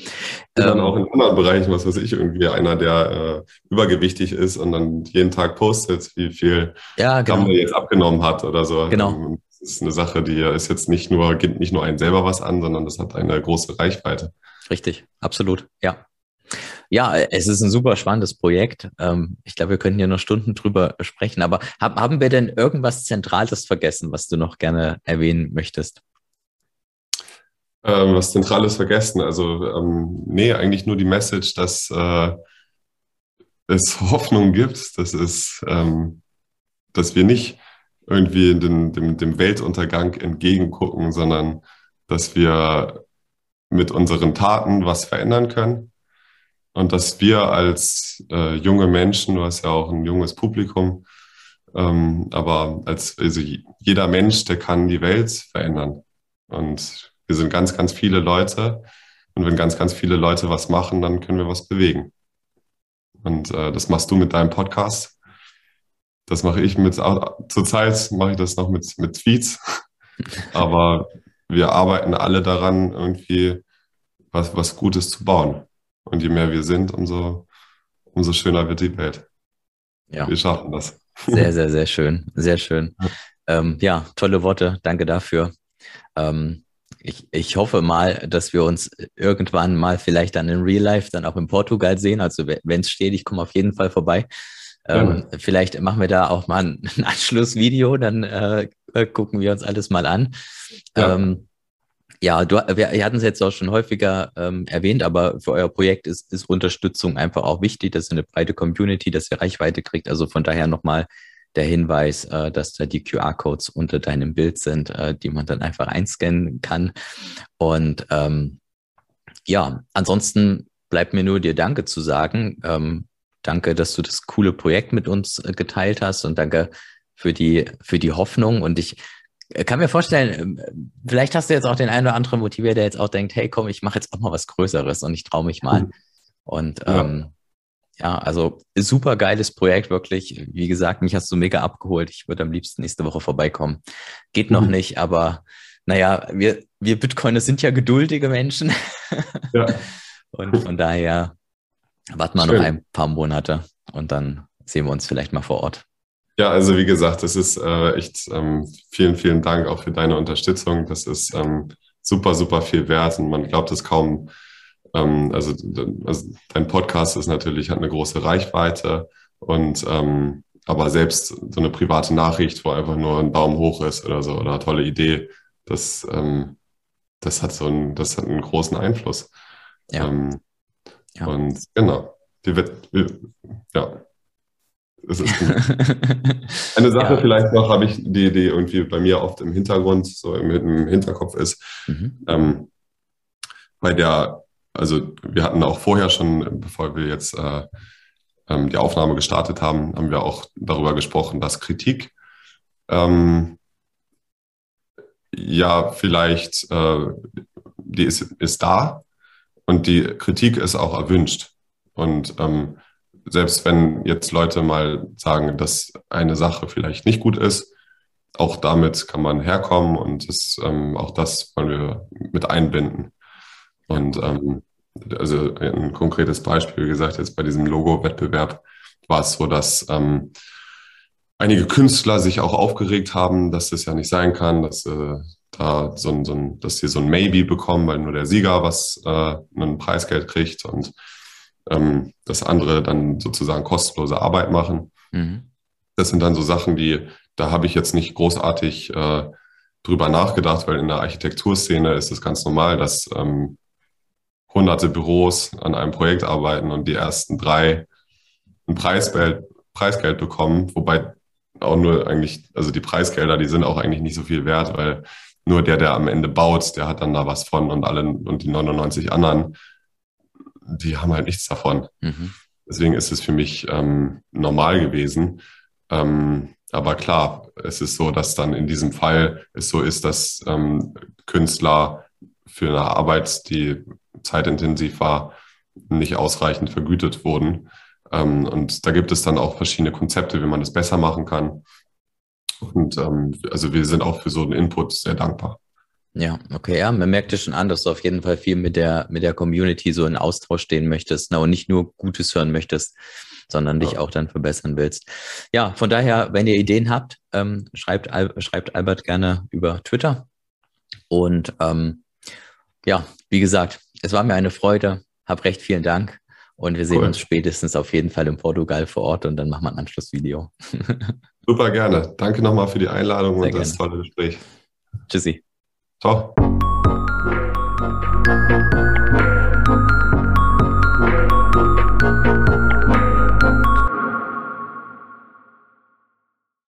Dann ähm, auch in anderen Bereichen, was weiß ich, irgendwie einer, der äh, übergewichtig ist und dann jeden Tag postet, wie viel ja, genau. Er jetzt abgenommen hat oder so. Genau. Ähm, das ist eine Sache, die ist jetzt nicht nur, geht nicht nur einen selber was an, sondern das hat eine große Reichweite. Richtig, absolut, ja. Ja, es ist ein super spannendes Projekt. Ähm, ich glaube, wir können hier noch Stunden drüber sprechen. Aber haben wir denn irgendwas Zentrales vergessen, was du noch gerne erwähnen möchtest? Ähm, was Zentrales vergessen? Also, ähm, nee, eigentlich nur die Message, dass äh, es Hoffnung gibt, dass es, ähm, dass wir nicht irgendwie den, dem, dem Weltuntergang entgegengucken, sondern dass wir mit unseren Taten was verändern können und dass wir als äh, junge Menschen, du hast ja auch ein junges Publikum, ähm, aber als also jeder Mensch, der kann die Welt verändern. Und wir sind ganz, ganz viele Leute. Und wenn ganz, ganz viele Leute was machen, dann können wir was bewegen. Und äh, das machst du mit deinem Podcast. Das mache ich mit, zurzeit mache ich das noch mit, mit Tweets. Aber wir arbeiten alle daran, irgendwie was, was Gutes zu bauen. Und je mehr wir sind, umso, umso schöner wird die Welt. Ja. Wir schaffen das. Sehr, sehr, sehr schön. Sehr schön. Ähm, ja, tolle Worte. Danke dafür. Ähm, ich, ich hoffe mal, dass wir uns irgendwann mal vielleicht dann in Real Life dann auch in Portugal sehen. Also wenn es steht, ich komme auf jeden Fall vorbei. Ähm, ja. Vielleicht machen wir da auch mal ein, ein Anschlussvideo, dann äh, gucken wir uns alles mal an. Ja. Ähm, ja, du, wir, hatten es jetzt auch schon häufiger ähm, erwähnt, aber für euer Projekt ist, ist Unterstützung einfach auch wichtig. Das ist eine breite Community, dass ihr Reichweite kriegt. Also von daher nochmal der Hinweis, äh, dass da die QR-Codes unter deinem Bild sind, äh, die man dann einfach einscannen kann. Und ähm, ja, ansonsten bleibt mir nur dir Danke zu sagen. Ähm, danke, dass du das coole Projekt mit uns äh, geteilt hast und danke für die, für die Hoffnung. Und ich kann mir vorstellen, ähm, vielleicht hast du jetzt auch den einen oder anderen motiviert, der jetzt auch denkt, hey, komm, ich mache jetzt auch mal was Größeres und ich traue mich mal. Und ja. Ähm, ja, also super geiles Projekt, wirklich. Wie gesagt, mich hast du mega abgeholt. Ich würde am liebsten nächste Woche vorbeikommen. Geht noch mhm. nicht, aber naja, wir, wir Bitcoiner sind ja geduldige Menschen. Ja. und von daher warten wir noch ein paar Monate und dann sehen wir uns vielleicht mal vor Ort. Ja, also wie gesagt, das ist äh, echt ähm, vielen, vielen Dank auch für deine Unterstützung. Das ist ähm, super, super viel wert und man glaubt es kaum. Ähm, also, also dein Podcast ist natürlich hat eine große Reichweite und ähm, aber selbst so eine private Nachricht, wo einfach nur ein Daumen hoch ist oder so, oder eine tolle Idee, das, ähm, das, hat so einen, das hat einen großen Einfluss. Ja. Ähm, ja. Und genau, die wird, ja, es ist gut. Eine Sache ja. vielleicht noch, habe ich, die, die irgendwie bei mir oft im Hintergrund, so im, im Hinterkopf ist, mhm. ähm, bei der, also wir hatten auch vorher schon, bevor wir jetzt äh, ähm, die Aufnahme gestartet haben, haben wir auch darüber gesprochen, dass Kritik ähm, ja vielleicht, äh, die ist, ist da und die Kritik ist auch erwünscht. Und ähm, selbst wenn jetzt Leute mal sagen, dass eine Sache vielleicht nicht gut ist, auch damit kann man herkommen und das, ähm, auch das wollen wir mit einbinden. Und ähm, also ein konkretes Beispiel, wie gesagt, jetzt bei diesem Logo-Wettbewerb war es so, dass ähm, einige Künstler sich auch aufgeregt haben, dass das ja nicht sein kann, dass äh, da so ein, so ein, dass sie so ein Maybe bekommen, weil nur der Sieger was äh, ein Preisgeld kriegt und ähm, dass andere dann sozusagen kostenlose Arbeit machen. Mhm. Das sind dann so Sachen, die, da habe ich jetzt nicht großartig äh, drüber nachgedacht, weil in der Architekturszene ist es ganz normal, dass ähm, hunderte Büros an einem Projekt arbeiten und die ersten drei ein Preisgeld, Preisgeld bekommen, wobei auch nur eigentlich, also die Preisgelder, die sind auch eigentlich nicht so viel wert, weil nur der, der am Ende baut, der hat dann da was von und alle und die 99 anderen die haben halt nichts davon. Mhm. Deswegen ist es für mich ähm, normal gewesen. Ähm, aber klar, es ist so, dass dann in diesem Fall es so ist, dass ähm, Künstler für eine Arbeit, die zeitintensiv war, nicht ausreichend vergütet wurden. Ähm, und da gibt es dann auch verschiedene Konzepte, wie man das besser machen kann. Und ähm, also wir sind auch für so einen Input sehr dankbar. Ja, okay, ja, man merkt dir schon an, dass du auf jeden Fall viel mit der, mit der Community so in Austausch stehen möchtest na, und nicht nur Gutes hören möchtest, sondern dich auch dann verbessern willst. Ja, von daher, wenn ihr Ideen habt, ähm, schreibt, Al schreibt Albert gerne über Twitter. Und ähm, ja, wie gesagt, es war mir eine Freude. Hab recht vielen Dank. Und wir sehen cool. uns spätestens auf jeden Fall in Portugal vor Ort und dann machen wir ein Anschlussvideo. Super gerne. Danke nochmal für die Einladung Sehr und das gerne. tolle Gespräch. Tschüssi. Ciao.